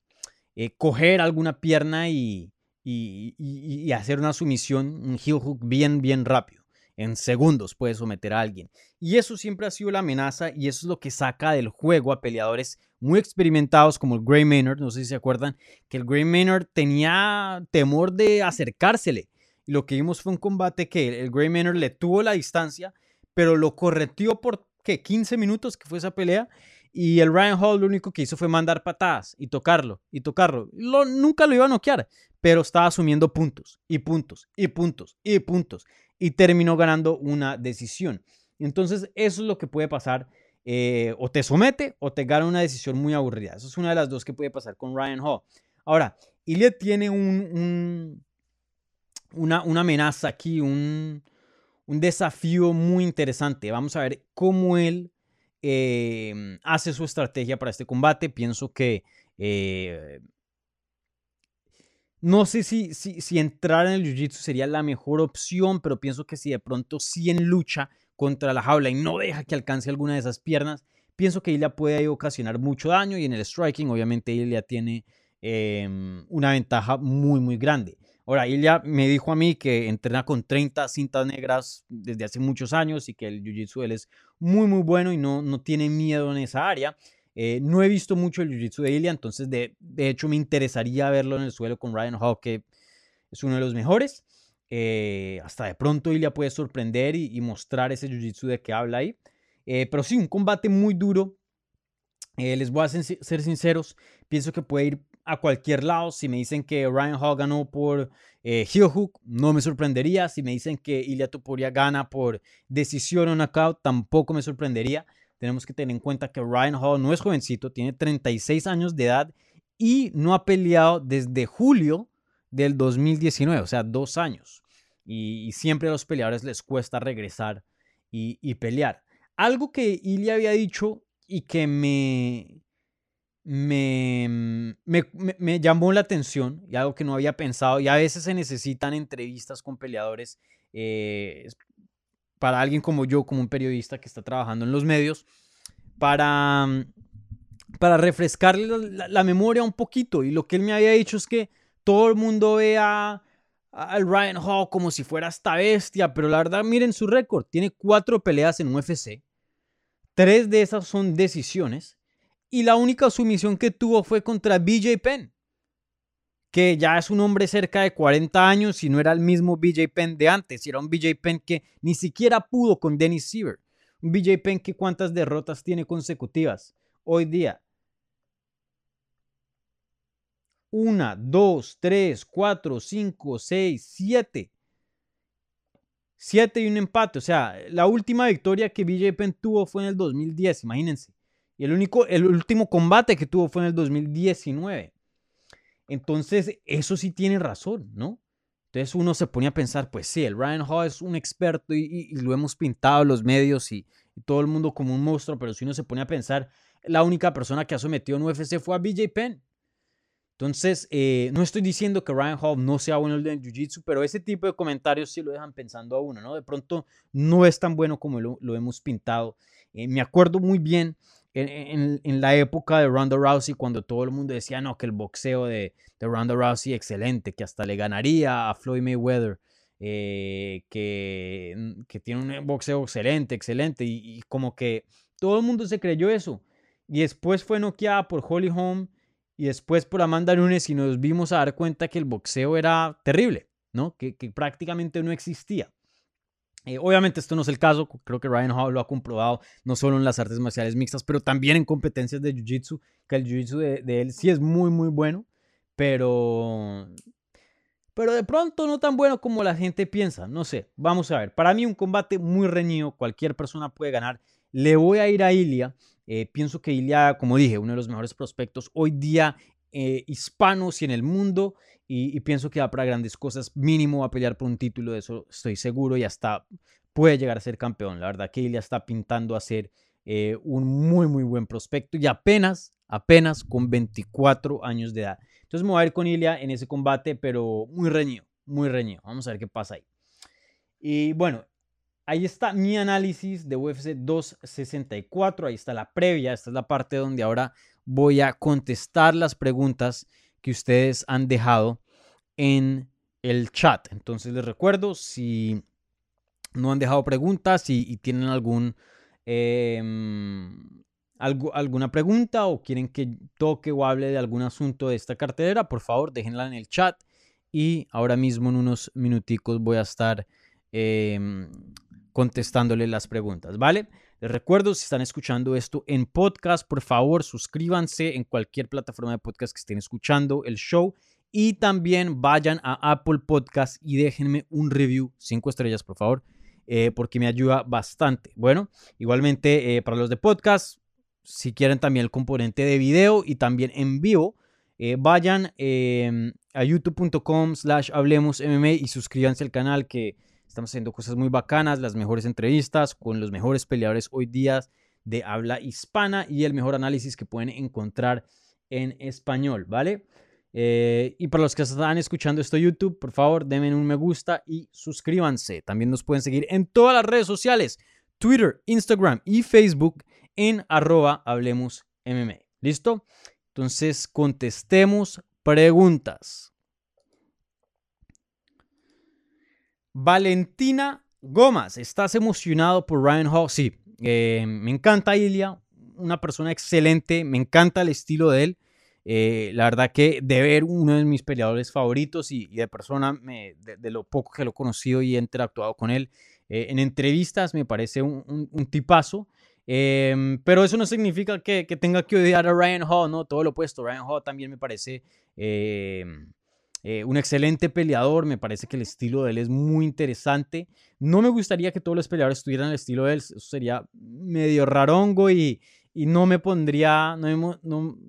eh, coger alguna pierna y, y, y, hacer una sumisión, un heel hook bien, bien rápido. En segundos puede someter a alguien. Y eso siempre ha sido la amenaza y eso es lo que saca del juego a peleadores muy experimentados como el Gray Maynard. No sé si se acuerdan que el Gray Maynard tenía temor de acercársele. Y lo que vimos fue un combate que el Gray Manor le tuvo la distancia, pero lo correteó por, ¿qué? 15 minutos que fue esa pelea. Y el Ryan Hall lo único que hizo fue mandar patadas y tocarlo y tocarlo. Lo, nunca lo iba a noquear, pero estaba asumiendo puntos y puntos y puntos y puntos. Y terminó ganando una decisión. Entonces, eso es lo que puede pasar. Eh, o te somete o te gana una decisión muy aburrida. Eso es una de las dos que puede pasar con Ryan Hall. Ahora, Ilya tiene un, una, una, amenaza aquí, un, un, desafío muy interesante. Vamos a ver cómo él eh, hace su estrategia para este combate. Pienso que... Eh, no sé si, si, si, entrar en el Jiu-Jitsu sería la mejor opción, pero pienso que si de pronto sí en lucha contra la jaula y no deja que alcance alguna de esas piernas, pienso que Ilya puede ocasionar mucho daño y en el striking obviamente Ilya tiene em, una ventaja muy muy grande. Ahora, Ilya me dijo a mí que entrena con 30 cintas negras desde hace muchos años y que el jiu-jitsu es muy muy bueno y no, no tiene miedo en esa área. Eh, no he visto mucho el jiu-jitsu de Ilya, entonces de, de, hecho me interesaría verlo en el suelo con Ryan Hall, que es uno de los mejores. Eh, hasta de pronto Ilya puede sorprender y, mostrar ese jiu-jitsu de que habla ahí. Eh, pero sí, un combate muy duro. Eh, les voy a ser sinceros, pienso que puede ir a cualquier lado. Si me dicen que Ryan Hall ganó por heel hook, no me sorprendería. Si me dicen que Ilya Topuria gana por decisión o knockout, tampoco me sorprendería. Tenemos que tener en cuenta que Ryan Hall no es jovencito, tiene 36 años de edad y no ha peleado desde julio del 2019, o sea, dos años. Y, siempre a los peleadores les cuesta regresar y, pelear. Algo que Ilya había dicho y que me, me, me, llamó la atención y algo que no había pensado, y a veces se necesitan entrevistas con peleadores eh, para alguien como yo, como un periodista que está trabajando en los medios, para, para refrescarle la, memoria un poquito. Y lo que él me había dicho es que todo el mundo ve a, al Ryan Hall como si fuera esta bestia, pero la verdad, miren su récord. Tiene cuatro peleas en UFC. Tres de esas son decisiones. Y la única sumisión que tuvo fue contra BJ Penn, que ya es un hombre cerca de 40 años y no era el mismo BJ Penn de antes. Era un BJ Penn que ni siquiera pudo con Dennis Siever. Un BJ Penn que cuántas derrotas tiene consecutivas hoy día. Una, dos, tres, cuatro, cinco, seis, siete. Siete y un empate. O sea, la última victoria que BJ Penn tuvo fue en el 2010, imagínense. Y el, único, el último combate que tuvo fue en el 2019. Entonces, eso sí tiene razón, ¿no? Entonces uno se pone a pensar, pues sí, el Ryan Hall es un experto y, lo hemos pintado los medios y, todo el mundo como un monstruo, pero si uno se pone a pensar, la única persona que ha sometido en UFC fue a BJ Penn. Entonces, eh, no estoy diciendo que Ryan Hall no sea bueno en Jiu-Jitsu, pero ese tipo de comentarios sí lo dejan pensando a uno, ¿no? De pronto no es tan bueno como lo, hemos pintado. Eh, me acuerdo muy bien en, la época de Ronda Rousey, cuando todo el mundo decía, no, que el boxeo de, Ronda Rousey excelente, que hasta le ganaría a Floyd Mayweather, eh, que, que, tiene un boxeo excelente, excelente, y, y como que todo el mundo se creyó eso. Y después fue noqueada por Holly Holm y después por Amanda Nunes y nos vimos a dar cuenta que el boxeo era terrible, ¿no? Que, prácticamente no existía. Eh, obviamente esto no es el caso, creo que Ryan Hall lo ha comprobado no solo en las artes marciales mixtas, pero también en competencias de Jiu-Jitsu, que el Jiu-Jitsu de, él sí es muy, muy bueno, pero, pero de pronto no tan bueno como la gente piensa, no sé, vamos a ver. Para mí un combate muy reñido, cualquier persona puede ganar. Le voy a ir a Ilia eh, pienso que Ilya, como dije, uno de los mejores prospectos hoy día eh, hispanos y en el mundo. Y, pienso que va para grandes cosas. Mínimo va a pelear por un título, de eso estoy seguro. Y hasta puede llegar a ser campeón. La verdad que Ilya está pintando a ser eh, un muy, muy buen prospecto. Y apenas, apenas con 24 años de edad. Entonces me voy a ir con Ilya en ese combate, pero muy reñido, muy reñido. Vamos a ver qué pasa ahí. Y bueno, ahí está mi análisis de UFC 264, ahí está la previa, esta es la parte donde ahora voy a contestar las preguntas que ustedes han dejado en el chat. Entonces les recuerdo, si no han dejado preguntas y, tienen algún, em, alguna pregunta o quieren que toque o hable de algún asunto de esta cartelera, por favor déjenla en el chat y ahora mismo en unos minuticos voy a estar em, contestándole las preguntas, ¿vale? Les recuerdo, si están escuchando esto en podcast, por favor suscríbanse en cualquier plataforma de podcast que estén escuchando el show y también vayan a Apple Podcast y déjenme un review, cinco estrellas por favor, eh, porque me ayuda bastante. Bueno, igualmente eh, para los de podcast, si quieren también el componente de video y también en vivo, eh, vayan em, a youtube.com slash hablemos MMA y suscríbanse al canal que Estamos haciendo cosas muy bacanas, las mejores entrevistas con los mejores peleadores hoy día de habla hispana y el mejor análisis que pueden encontrar en español, ¿vale? Eh, y para los que están escuchando esto YouTube, por favor, denme un me gusta y suscríbanse. También nos pueden seguir en todas las redes sociales, Twitter, Instagram y Facebook en arroba hablemos. ¿Listo? Entonces, contestemos preguntas. Valentina Gómez, ¿estás emocionado por Ryan Hall? Sí, eh, me encanta Ilia, una persona excelente, me encanta el estilo de él. Eh, la verdad que de ver uno de mis peleadores favoritos y, de persona, de, lo poco que lo he conocido y he interactuado con él, eh, en entrevistas me parece un, tipazo. pero eso no significa que, tenga que odiar a Ryan Hall, ¿no? Todo lo opuesto. Ryan Hall también me parece eh, un excelente peleador, me parece que el estilo de él es muy interesante. No me gustaría que todos los peleadores tuvieran el estilo de él, eso sería medio rarongo y, no me pondría, no,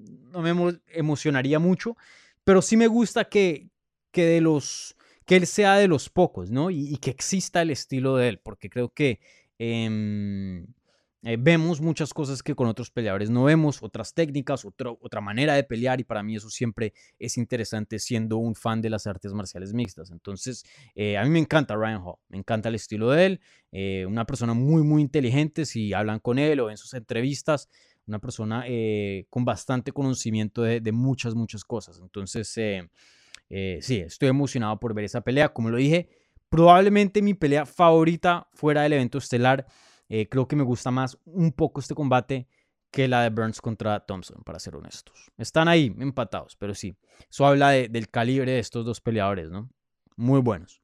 me emocionaría mucho, pero sí me gusta que, que, de los, que él sea de los pocos, ¿no? Y, que exista el estilo de él, porque creo que... Em, eh, vemos muchas cosas que con otros peleadores no vemos, otras técnicas, otra manera de pelear y para mí eso siempre es interesante siendo un fan de las artes marciales mixtas. Entonces, eh, a mí me encanta Ryan Hall, me encanta el estilo de él, eh, una persona muy, muy inteligente si hablan con él o en sus entrevistas, una persona con bastante conocimiento de, de, muchas, muchas cosas. Entonces, sí, estoy emocionado por ver esa pelea. Como lo dije, probablemente mi pelea favorita fuera del evento estelar eh, creo que me gusta más un poco este combate que la de Burns contra Thompson, para ser honestos. Están ahí empatados, pero sí. Eso habla del calibre de estos dos peleadores, ¿no? Muy buenos.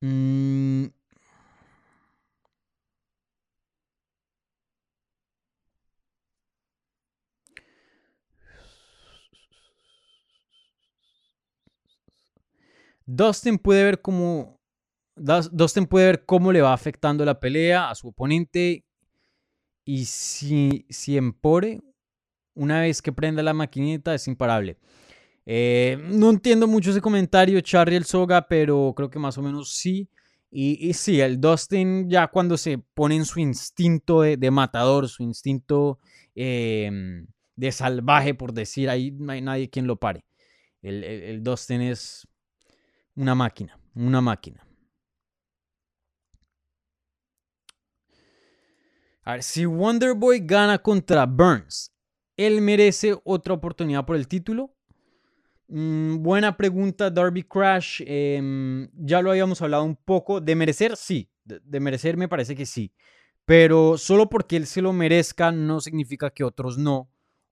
Mm. Dustin puede ver como Dustin puede ver cómo le va afectando la pelea a su oponente y si, si Empore, una vez que prenda la maquinita, es imparable. Eh, no entiendo mucho ese comentario, Charlie el Soga, pero creo que más o menos sí. Y, sí, el Dustin ya cuando se pone en su instinto de, matador, su instinto em, de salvaje, por decir, ahí no hay nadie quien lo pare. El, el Dustin es una máquina, una máquina. A ver, si Wonderboy gana contra Burns, ¿él merece otra oportunidad por el título? Mm, buena pregunta, Darby Crash. Em, ya lo habíamos hablado un poco. De merecer, sí. De, merecer me parece que sí. Pero solo porque él se lo merezca no significa que otros no.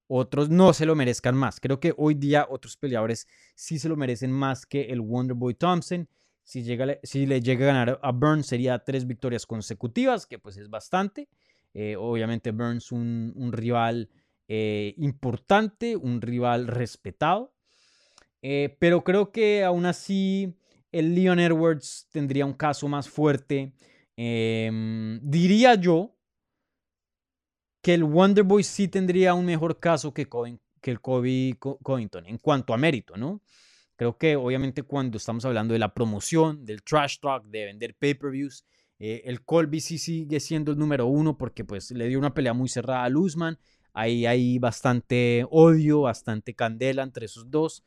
Otros no se lo merezcan más. Creo que hoy día otros peleadores sí se lo merecen más que el Wonderboy Thompson. Si, llega, si le llega a ganar a Burns sería tres victorias consecutivas, que pues es bastante. Eh, obviamente Burns un, un rival eh, importante, un rival respetado. Eh, pero creo que aún así el Leon Edwards tendría un caso más fuerte. Em, diría yo que el Wonderboy sí tendría un mejor caso que, que el Kobe Covington en cuanto a mérito, ¿no? Creo que obviamente cuando estamos hablando de la promoción, del trash talk, de vender pay-per-views, eh, el Colby sí sigue siendo el número uno porque pues le dio una pelea muy cerrada a Luzman. Ahí hay bastante odio, bastante candela entre esos dos.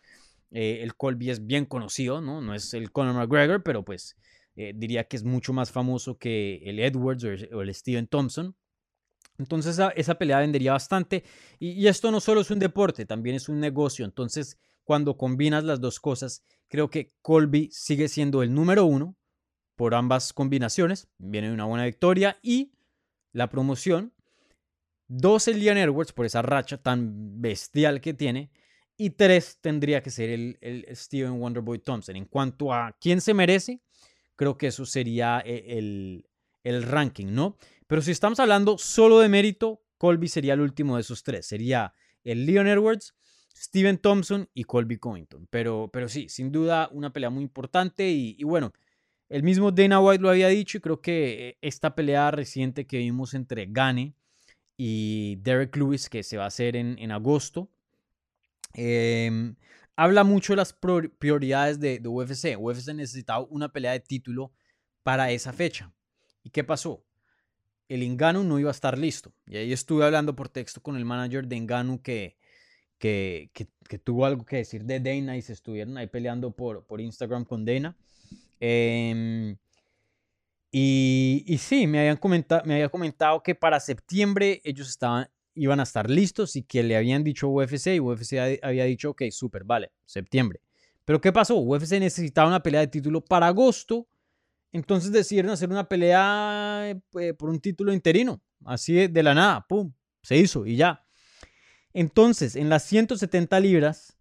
Eh, el Colby es bien conocido, ¿no? No es el Conor McGregor, pero pues eh, diría que es mucho más famoso que el Edwards o el, Steven Thompson. Entonces esa, pelea vendería bastante. Y, esto no solo es un deporte, también es un negocio. Entonces cuando combinas las dos cosas, creo que Colby sigue siendo el número uno por ambas combinaciones. Viene una buena victoria y la promoción. Dos el Leon Edwards por esa racha tan bestial que tiene. Y tres tendría que ser el, el Steven Wonderboy Thompson. En cuanto a quién se merece, creo que eso sería e, el, el ranking, ¿no? Pero si estamos hablando solo de mérito, Colby sería el último de esos tres. Sería el Leon Edwards, Steven Thompson y Colby Covington. Pero, pero sí, sin duda una pelea muy importante y, bueno, el mismo Dana White lo había dicho y creo que eh, esta pelea reciente que vimos entre Gane y Derek Lewis, que se va a hacer en, agosto, em, habla mucho de las prioridades de, de UFC. UFC necesitaba una pelea de título para esa fecha. ¿Y qué pasó? El Engano no iba a estar listo. Y ahí estuve hablando por texto con el manager de Engano que, que, que, tuvo algo que decir de Dana y se estuvieron ahí peleando por, por Instagram con Dana. Em, y, y, sí, me habían comentado, me había comentado que para septiembre ellos estaban, iban a estar listos y que le habían dicho UFC y UFC había dicho, ok, súper, vale, septiembre. Pero ¿qué pasó? UFC necesitaba una pelea de título para agosto entonces decidieron hacer una pelea eh, por un título interino, así de, la nada, ¡pum! Se hizo y ya. Entonces, en las 170 libras,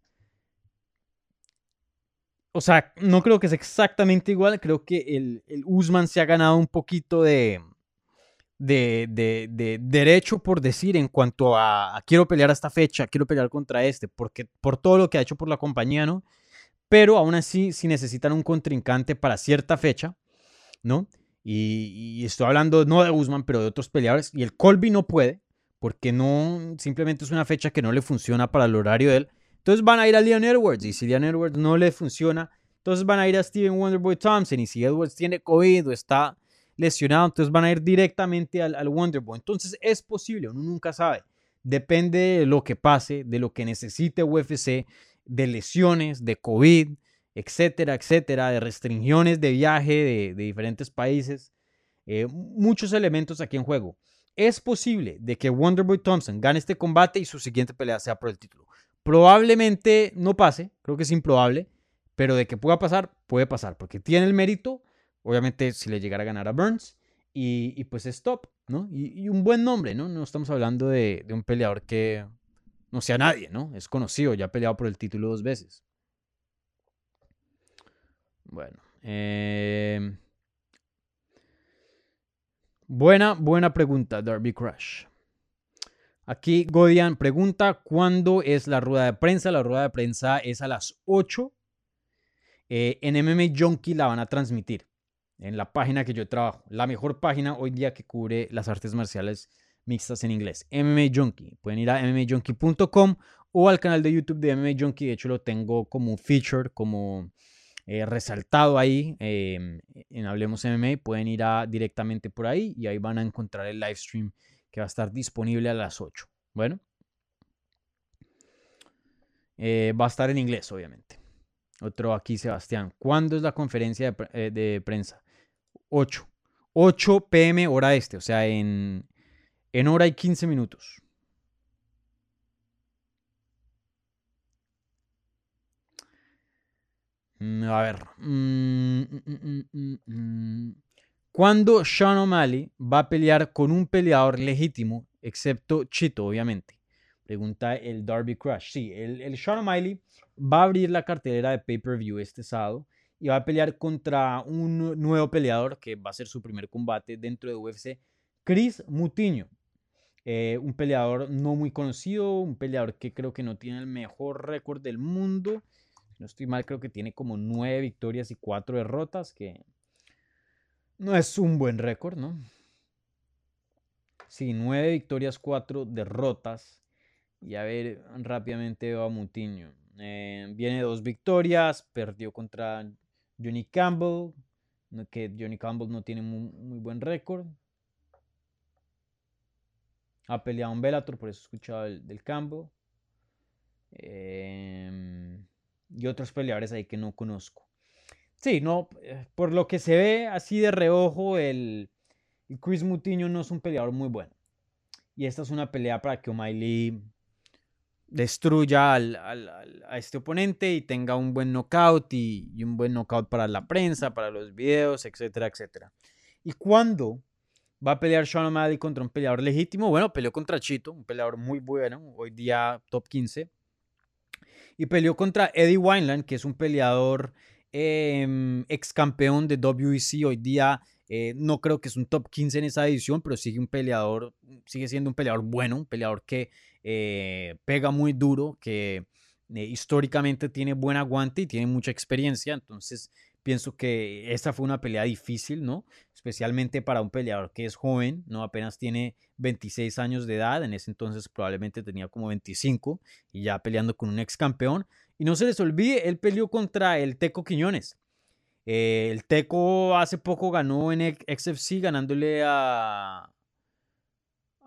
o sea, no creo que es exactamente igual, creo que el, el Usman se ha ganado un poquito de, de, de, derecho por decir en cuanto a, quiero pelear a esta fecha, quiero pelear contra este, porque por todo lo que ha hecho por la compañía, ¿no? Pero aún así, si necesitan un contrincante para cierta fecha, ¿no? Y, estoy hablando no de Guzmán, pero de otros peleadores. Y el Colby no puede, porque no, simplemente es una fecha que no le funciona para el horario de él. Entonces van a ir a Leon Edwards. Y si Leon Edwards no le funciona, entonces van a ir a Steven Wonderboy Thompson. Y si Edwards tiene COVID o está lesionado, entonces van a ir directamente al, al Wonderboy. Entonces es posible, uno nunca sabe. Depende de lo que pase, de lo que necesite UFC, de lesiones, de COVID, etcétera, etcétera, de restricciones de viaje de, diferentes países, eh, muchos elementos aquí en juego. Es posible de que Wonderboy Thompson gane este combate y su siguiente pelea sea por el título. Probablemente no pase, creo que es improbable, pero de que pueda pasar, puede pasar, porque tiene el mérito, obviamente si le llegara a ganar a Burns, y, pues es ¿no? Y, un buen nombre, ¿no? No estamos hablando de, un peleador que no sea nadie, ¿no? Es conocido, ya ha peleado por el título dos veces. Bueno. Em, buena, buena pregunta, Darby Crush. Aquí Godian pregunta cuándo es la rueda de prensa. La rueda de prensa es a las 8. Eh, en MMA Junkie la van a transmitir en la página que yo trabajo. La mejor página hoy día que cubre las artes marciales mixtas en inglés. MMA Junkie. Pueden ir a mmajunkie.com o al canal de YouTube de MMA Junkie. De hecho, lo tengo como feature, como eh, resaltado ahí em, en Hablemos MMA. Pueden ir directamente por ahí y ahí van a encontrar el live stream que va a estar disponible a las 8. Bueno, eh, va a estar en inglés, obviamente. Otro aquí, Sebastián. ¿Cuándo es la conferencia de, eh, de prensa? 8. 8 pm hora este, o sea, en, en hora y 15 minutos. Mm, a ver. Mm, mm, ¿Cuándo Sean O'Malley va a pelear con un peleador legítimo, excepto Chito, obviamente? Pregunta el Darby Crush. Sí, el, el Sean O'Malley va a abrir la cartelera de pay-per-view este sábado y va a pelear contra un nuevo peleador que va a ser su primer combate dentro de UFC, Chris Mutiño. Eh, un peleador no muy conocido, un peleador que creo que no tiene el mejor récord del mundo no estoy mal, creo que tiene como nueve victorias y cuatro derrotas, que no es un buen récord, ¿no? Sí, nueve victorias, cuatro derrotas. Y a ver, rápidamente va Mutiño. Eh, viene dos victorias, perdió contra Johnny Campbell, que Johnny Campbell no tiene muy, buen récord. Ha peleado en Bellator, por eso he escuchado del Campbell. Eh, y otros peleadores ahí que no conozco. Sí, no, eh, por lo que se ve así de reojo, el, Chris Mutiño no es un peleador muy bueno. Y esta es una pelea para que O'Malley destruya a este oponente y tenga un buen knockout y, y, un buen knockout para la prensa, para los videos, etcétera, etcétera. ¿Y cuándo va a pelear Sean O'Malley contra un peleador legítimo? Bueno, peleó contra Chito, un peleador muy bueno, hoy día top 15 y peleó contra Eddie Wineland, que es un peleador em, ex campeón de WEC. Hoy día eh, no creo que es un top 15 en esa edición, pero sigue un peleador, sigue siendo un peleador bueno, un peleador que eh, pega muy duro, que eh, históricamente tiene buen aguante y tiene mucha experiencia. Entonces pienso que esta fue una pelea difícil, ¿no? Especialmente para un peleador que es joven, ¿no? Apenas tiene 26 años de edad, en ese entonces probablemente tenía como 25 y ya peleando con un ex campeón. Y no se les olvide, él peleó contra el Teco Quiñones. Eh, el Teco hace poco ganó en XFC ganándole a,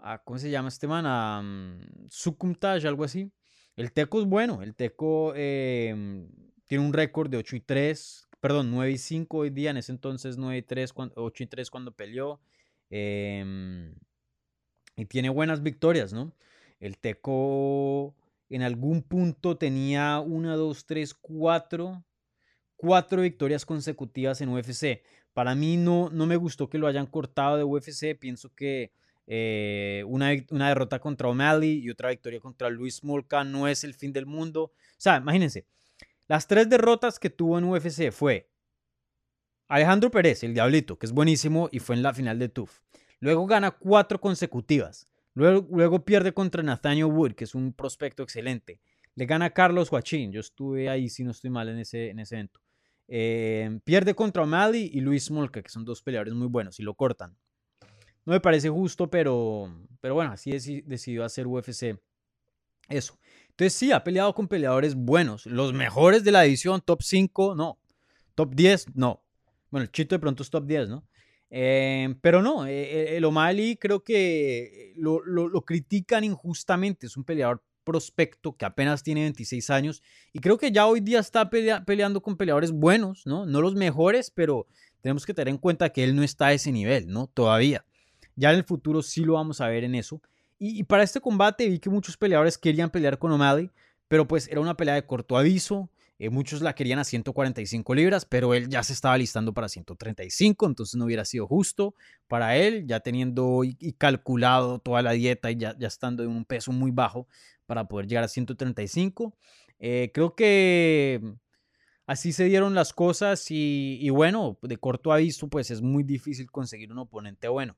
a ¿cómo se llama este man? A um, algo así. El Teco es bueno, el Teco em, tiene un récord de 8 y 3, perdón, 9 y 5 hoy día, en ese entonces 9 y 3, 8 y 3 cuando peleó. Em, y tiene buenas victorias, ¿no? El Teco en algún punto tenía 1, 2, 3, 4, 4 victorias consecutivas en UFC. Para mí no, no me gustó que lo hayan cortado de UFC, pienso que eh, una, una, derrota contra O'Malley y otra victoria contra Luis Molca no es el fin del mundo. O sea, imagínense, las tres derrotas que tuvo en UFC fue Alejandro Pérez, el Diablito, que es buenísimo y fue en la final de TUF. Luego gana cuatro consecutivas. Luego, pierde contra Nathaniel Wood, que es un prospecto excelente. Le gana Carlos Joachín. Yo estuve ahí, si no estoy mal, en ese, en ese evento. Eh, pierde contra O'Malley y Luis Molca, que son dos peleadores muy buenos y lo cortan. No me parece justo, pero, pero bueno, así decidió hacer UFC eso. Entonces sí, ha peleado con peleadores buenos. Los mejores de la edición, top 5, no. Top 10, no. Bueno, el Chito de pronto es top 10, ¿no? Eh, pero no, eh, eh, el O'Malley creo que lo, lo, critican injustamente. Es un peleador prospecto que apenas tiene 26 años y creo que ya hoy día está peleando con peleadores buenos, ¿no? No los mejores, pero tenemos que tener en cuenta que él no está a ese nivel, ¿no? Todavía. Ya en el futuro sí lo vamos a ver en eso. Y, para este combate vi que muchos peleadores querían pelear con O'Malley, pero pues era una pelea de corto aviso. Eh, muchos la querían a 145 libras, pero él ya se estaba listando para 135, entonces no hubiera sido justo para él, ya teniendo y, calculado toda la dieta y ya, estando en un peso muy bajo para poder llegar a 135. Eh, creo que así se dieron las cosas y, y, bueno, de corto aviso, pues es muy difícil conseguir un oponente bueno.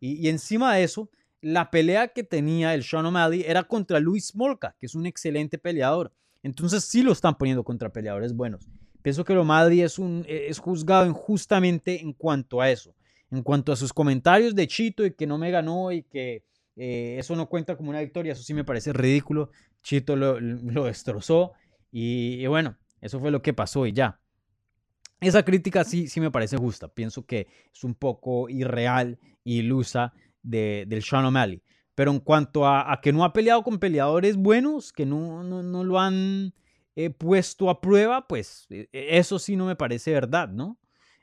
Y, encima de eso, la pelea que tenía el Sean O'Malley era contra Luis Molca, que es un excelente peleador. Entonces sí lo están poniendo contra peleadores buenos. Pienso que O'Malley es, e, es juzgado injustamente en cuanto a eso. En cuanto a sus comentarios de Chito y que no me ganó y que eh, eso no cuenta como una victoria, eso sí me parece ridículo. Chito lo, destrozó y, bueno, eso fue lo que pasó y ya. Esa crítica sí, sí me parece justa. Pienso que es un poco irreal ilusa de, del Sean O'Malley. Pero en cuanto a, que no ha peleado con peleadores buenos, que no, no, lo han eh, puesto a prueba, pues eh, eso sí no me parece verdad, ¿no?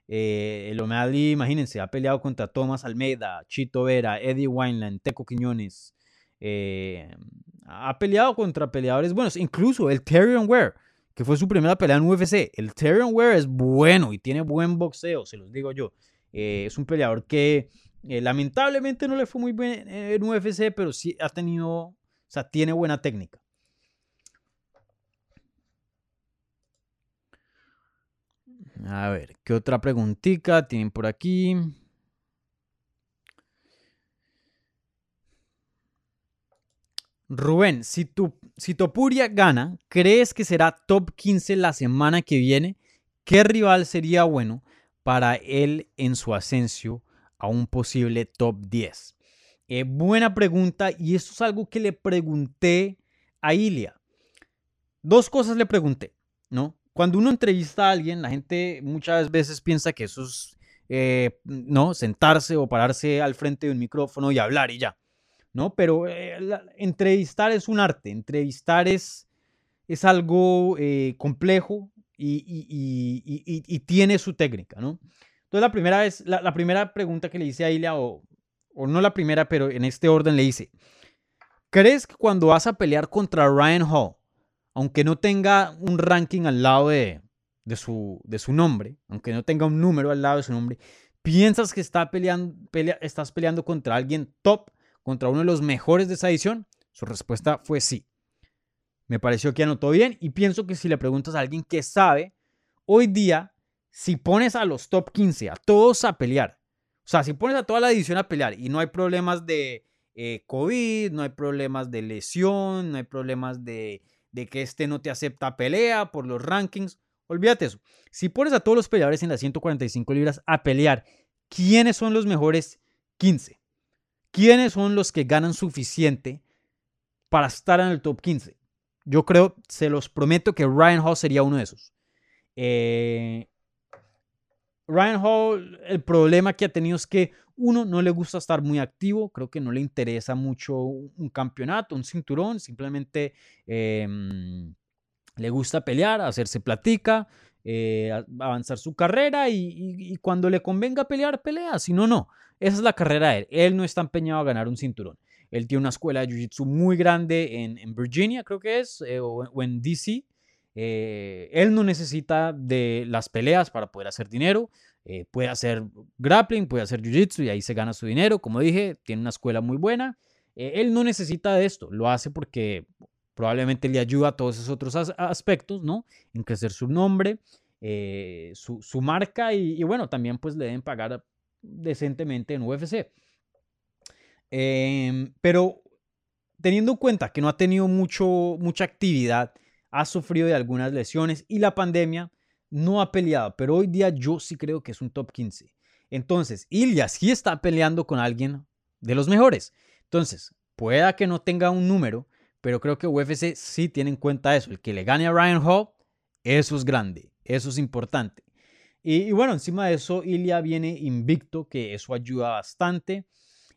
Eh, el O'Malley, imagínense, ha peleado contra Thomas Almeida, Chito Vera, Eddie Wineland, Teco Quiñones. ha peleado contra peleadores buenos, incluso el Tyrion Ware, que fue su primera pelea en UFC. El Tyrion Ware es bueno y tiene buen boxeo, se los digo yo. es un peleador que eh, lamentablemente no le fue muy bien en UFC, pero sí ha tenido, o sea, tiene buena técnica. A ver, ¿qué otra preguntita tienen por aquí? Rubén, si, tu, si Topuria gana, ¿crees que será top 15 la semana que viene? ¿Qué rival sería bueno para él en su ascenso a un posible top 10? Eh, buena pregunta y eso es algo que le pregunté a Ilia. Dos cosas le pregunté, ¿no? Cuando uno entrevista a alguien, la gente muchas veces piensa que eso es, eh, ¿no? Sentarse o pararse al frente de un micrófono y hablar y ya, ¿no? Pero eh, entrevistar es un arte, entrevistar es, es algo complejo y, y tiene su técnica, ¿no? Entonces la primera vez, la, primera pregunta que le hice a Ilia, o, no la primera, pero en este orden le hice, ¿crees que cuando vas a pelear contra Ryan Hall, aunque no tenga un ranking al lado de, de, su, de su nombre, aunque no tenga un número al lado de su nombre, piensas que está peleando, estás peleando contra alguien top, contra uno de los mejores de esa edición? Su respuesta fue sí. Me pareció que anotó bien y pienso que si le preguntas a alguien que sabe, hoy día, si pones a los top 15, a todos a pelear, o sea, si pones a toda la división a pelear y no hay problemas de eh, COVID, no hay problemas de lesión, no hay problemas de, que este no te acepta pelea por los rankings, olvídate eso. Si pones a todos los peleadores en las 145 libras a pelear, ¿quiénes son los mejores 15? ¿Quiénes son los que ganan suficiente para estar en el top 15? Yo creo, se los prometo que Ryan Hall sería uno de esos. Eh, Ryan Hall, el problema que ha tenido es que uno no le gusta estar muy activo, creo que no le interesa mucho un campeonato, un cinturón, simplemente em, le gusta pelear, hacerse platica, eh, avanzar su carrera y, cuando le convenga pelear, pelea, si no, no. Esa es la carrera de él. Él no está empeñado a ganar un cinturón. Él tiene una escuela de Jiu-Jitsu muy grande en, Virginia, creo que es, eh, o, en DC. Eh, él no necesita de las peleas para poder hacer dinero. Eh, puede hacer grappling, puede hacer Jiu-Jitsu y ahí se gana su dinero. Como dije, tiene una escuela muy buena. él no necesita de esto. Lo hace porque probablemente le ayuda a todos esos otros aspectos, ¿no? En crecer su nombre, su, marca y, y, bueno, también pues le deben pagar decentemente en UFC. Em, pero teniendo en cuenta que no ha tenido mucho, mucha actividad, ha sufrido de algunas lesiones y la pandemia no ha peleado, pero hoy día yo sí creo que es un top 15. Entonces, Ilya sí está peleando con alguien de los mejores. Entonces, pueda que no tenga un número, pero creo que UFC sí tiene en cuenta eso. El que le gane a Ryan Hall, eso es grande, eso es importante. Y, bueno, encima de eso, Ilya viene invicto, que eso ayuda bastante.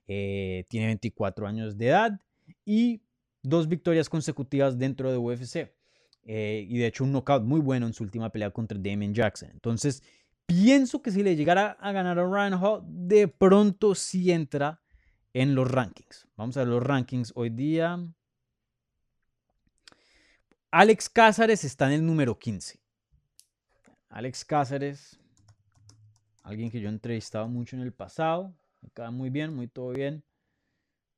Eh, tiene 24 años de edad y dos victorias consecutivas dentro de UFC. Eh, y de hecho un knockout muy bueno en su última pelea contra Damien Jackson. Entonces, pienso que si le llegara a ganar a Ryan Hall, de pronto sí entra en los rankings. Vamos a ver los rankings hoy día. Alex Cázares está en el número 15. Alex Cázares, alguien que yo he entrevistado mucho en el pasado, Acá muy bien, muy todo bien.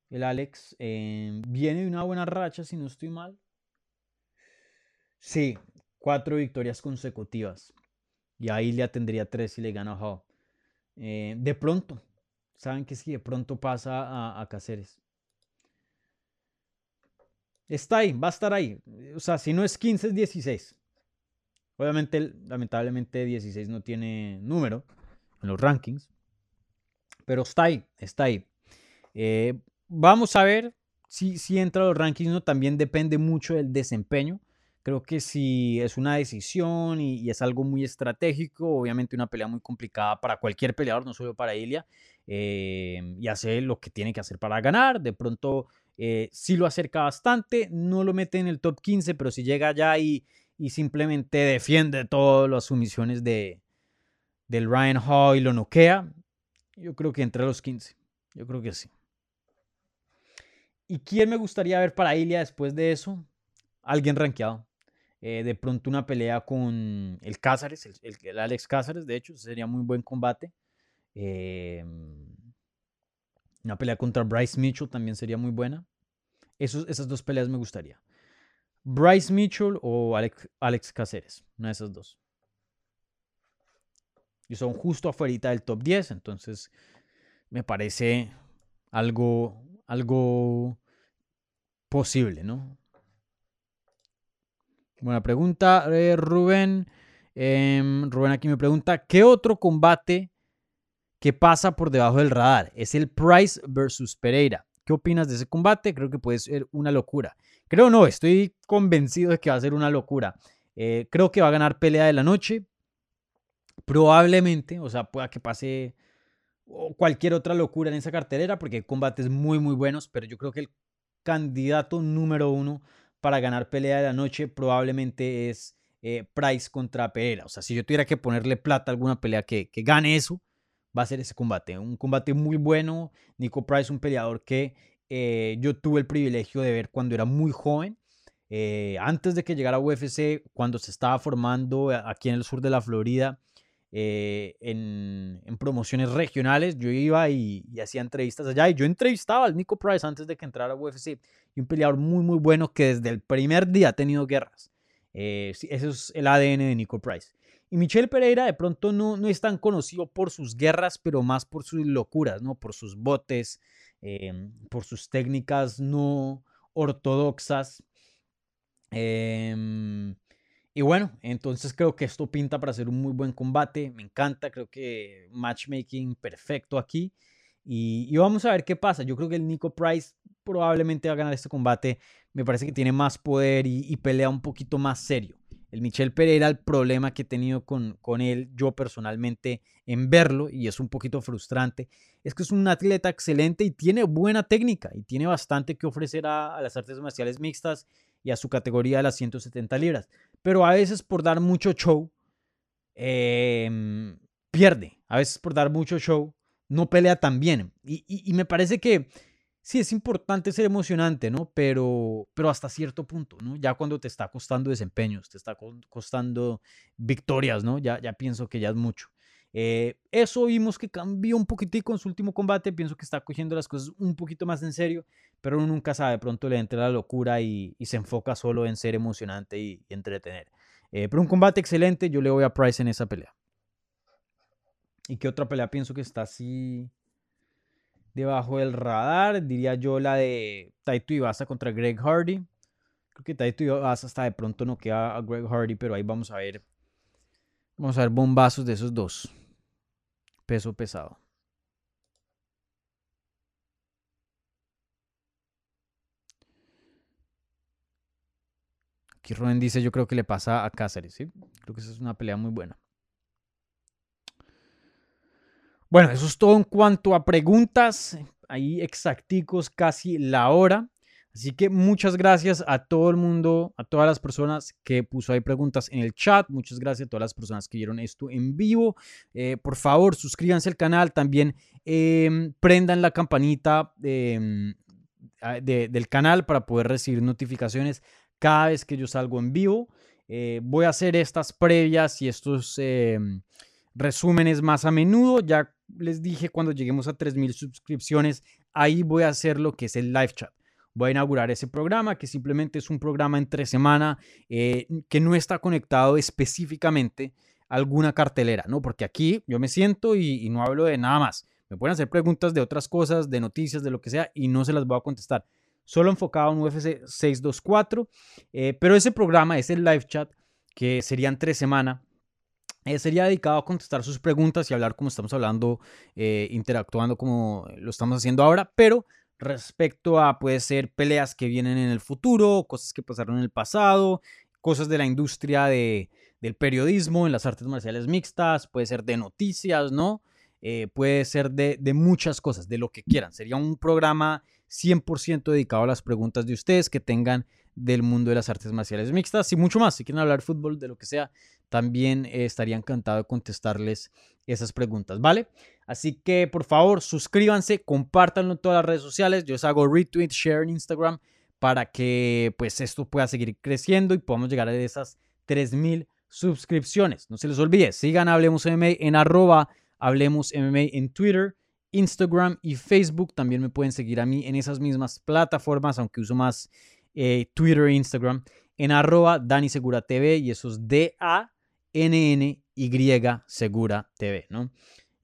El Alex eh, viene de una buena racha, si no estoy mal. Sí, cuatro victorias consecutivas. Y ahí le tendría tres si le gana a eh, de pronto, saben que sí, de pronto pasa a, a. Está ahí, va a estar ahí. O sea, si no es 15, es 16. Obviamente, lamentablemente, 16 no tiene número en los rankings. Pero está ahí, está ahí. Eh, vamos a ver si, si entra a los rankings. No, también depende mucho del desempeño. Creo que si es una decisión y, es algo muy estratégico, obviamente una pelea muy complicada para cualquier peleador, no solo para Ilia, eh, y hace lo que tiene que hacer para ganar. De pronto eh, sí lo acerca bastante, no lo mete en el top 15, pero si llega allá y, y simplemente defiende todas las sumisiones de, del Ryan Hall y lo noquea, yo creo que entre los 15. Yo creo que sí. ¿Y quién me gustaría ver para Ilia después de eso? Alguien rankeado. Eh, de pronto una pelea con el Cázares, el, Alex Cázares, de hecho, sería muy buen combate. Eh, una pelea contra Bryce Mitchell también sería muy buena. esas dos peleas me gustaría. Bryce Mitchell o Alex, Alex Cáceres, una de esas dos y son justo afuera del top 10, entonces me parece algo, algo posible, ¿no? Buena pregunta, eh, Rubén. Em, Rubén aquí me pregunta, ¿qué otro combate que pasa por debajo del radar? Es el Price versus Pereira. ¿Qué opinas de ese combate? Creo que puede ser una locura. Creo no, estoy convencido de que va a ser una locura. Eh, creo que va a ganar pelea de la noche. Probablemente, o sea, pueda que pase cualquier otra locura en esa cartelera, porque hay combates muy, muy buenos, pero yo creo que el candidato número uno para ganar pelea de la noche probablemente es eh, Price contra Pereira. O sea, si yo tuviera que ponerle plata a alguna pelea que, que gane eso, va a ser ese combate. Un combate muy bueno. Nico Price, un peleador que eh, yo tuve el privilegio de ver cuando era muy joven. Eh, antes de que llegara a UFC, cuando se estaba formando aquí en el sur de la Florida, eh, en, promociones regionales. Yo iba y, hacía entrevistas allá y yo entrevistaba al Nico Price antes de que entrara a UFC. Y un peleador muy, muy bueno que desde el primer día ha tenido guerras. Eh, ese es el ADN de Nico Price. Y Michel Pereira de pronto no, no es tan conocido por sus guerras, pero más por sus locuras, ¿no? Por sus botes, em, por sus técnicas no ortodoxas. Em, y bueno, entonces creo que esto pinta para ser un muy buen combate. Me encanta, creo que matchmaking perfecto aquí. Y, vamos a ver qué pasa. Yo creo que el Nico Price probablemente va a ganar este combate. Me parece que tiene más poder y pelea un poquito más serio el Michel Pereira, el problema que he tenido con, con él, yo personalmente, en verlo, y es un poquito frustrante, es que es un atleta excelente y tiene buena técnica y tiene bastante que ofrecer a, las artes marciales mixtas y a su categoría de las 170 libras. Pero a veces por dar mucho show, em, pierde. A veces por dar mucho show, no pelea tan bien. y me parece que sí es importante ser emocionante, ¿no? Pero, pero hasta cierto punto, ¿no? Ya cuando te está costando desempeños, te está costando victorias, ¿no? Ya, ya pienso que ya es mucho. Eh, eso vimos que cambió un poquitico en su último combate. Pienso que está cogiendo las cosas un poquito más en serio, pero uno nunca sabe. De pronto le entra la locura y, se enfoca solo en ser emocionante y, entretener. Eh, pero un combate excelente. Yo le voy a Price en esa pelea. ¿Y qué otra pelea pienso que está así? debajo del radar, diría yo la de Taito Ibasa contra Greg Hardy. Creo que Taito Ibasa hasta de pronto no queda a Greg Hardy, pero ahí vamos a ver. Vamos a ver bombazos de esos dos. Peso pesado. Aquí Rubén dice, yo creo que le pasa a Cáceres. Creo que esa es una pelea muy buena. Bueno, eso es todo en cuanto a preguntas. Ahí exacticos casi la hora. Así que muchas gracias a todo el mundo, a todas las personas que puso ahí preguntas en el chat. Muchas gracias a todas las personas que vieron esto en vivo. Eh, por favor, suscríbanse al canal. También em, prendan la campanita em, del canal para poder recibir notificaciones cada vez que yo salgo en vivo. Eh, voy a hacer estas previas y estos em, resúmenes más a menudo. Ya les dije cuando lleguemos a 3.000 suscripciones, ahí voy a hacer lo que es el live chat. Voy a inaugurar ese programa, que simplemente es un programa entre semana eh, que no está conectado específicamente a alguna cartelera, ¿no? Porque aquí yo me siento y, no hablo de nada más. Me pueden hacer preguntas de otras cosas, de noticias, de lo que sea, y no se las voy a contestar. Solo enfocado en UFC 624. Eh, pero ese programa, es el live chat, que sería entre semana, eh, sería dedicado a contestar sus preguntas y hablar como estamos hablando, eh, interactuando como lo estamos haciendo ahora, pero respecto a, puede ser peleas que vienen en el futuro, cosas que pasaron en el pasado, cosas de la industria de, del periodismo, en las artes marciales mixtas, puede ser de noticias, ¿no? Eh, puede ser de, de, muchas cosas, de lo que quieran. Sería un programa 100% dedicado a las preguntas de ustedes que tengan del mundo de las artes marciales mixtas y mucho más. Si quieren hablar fútbol, de lo que sea, también eh, estaría encantado de contestarles esas preguntas, ¿vale? Así que por favor suscríbanse, compártanlo en todas las redes sociales. Yo os hago retweet, share en Instagram para que pues esto pueda seguir creciendo y podamos llegar a esas 3000 suscripciones. No se les olvide, sigan Hablemos en arroba Hablemos MMA en Twitter, Instagram y Facebook. También me pueden seguir a mí en esas mismas plataformas, aunque uso más eh, Twitter e Instagram, en arroba Dani Segura TV y eso es D-A-N-N-Y Segura TV, ¿no?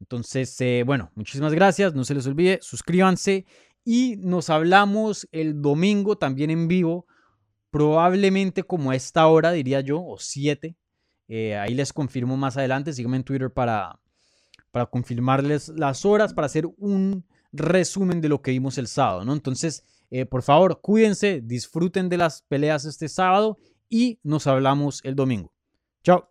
Entonces, eh, bueno, muchísimas gracias, no se les olvide, suscríbanse y nos hablamos el domingo también en vivo, probablemente como a esta hora, diría yo, o 7. Eh, ahí les confirmo más adelante, síganme en Twitter para, para confirmarles las horas, para hacer un resumen de lo que vimos el sábado, ¿no? Entonces, eh, por favor, cuídense, disfruten de las peleas este sábado y nos hablamos el domingo. Chao.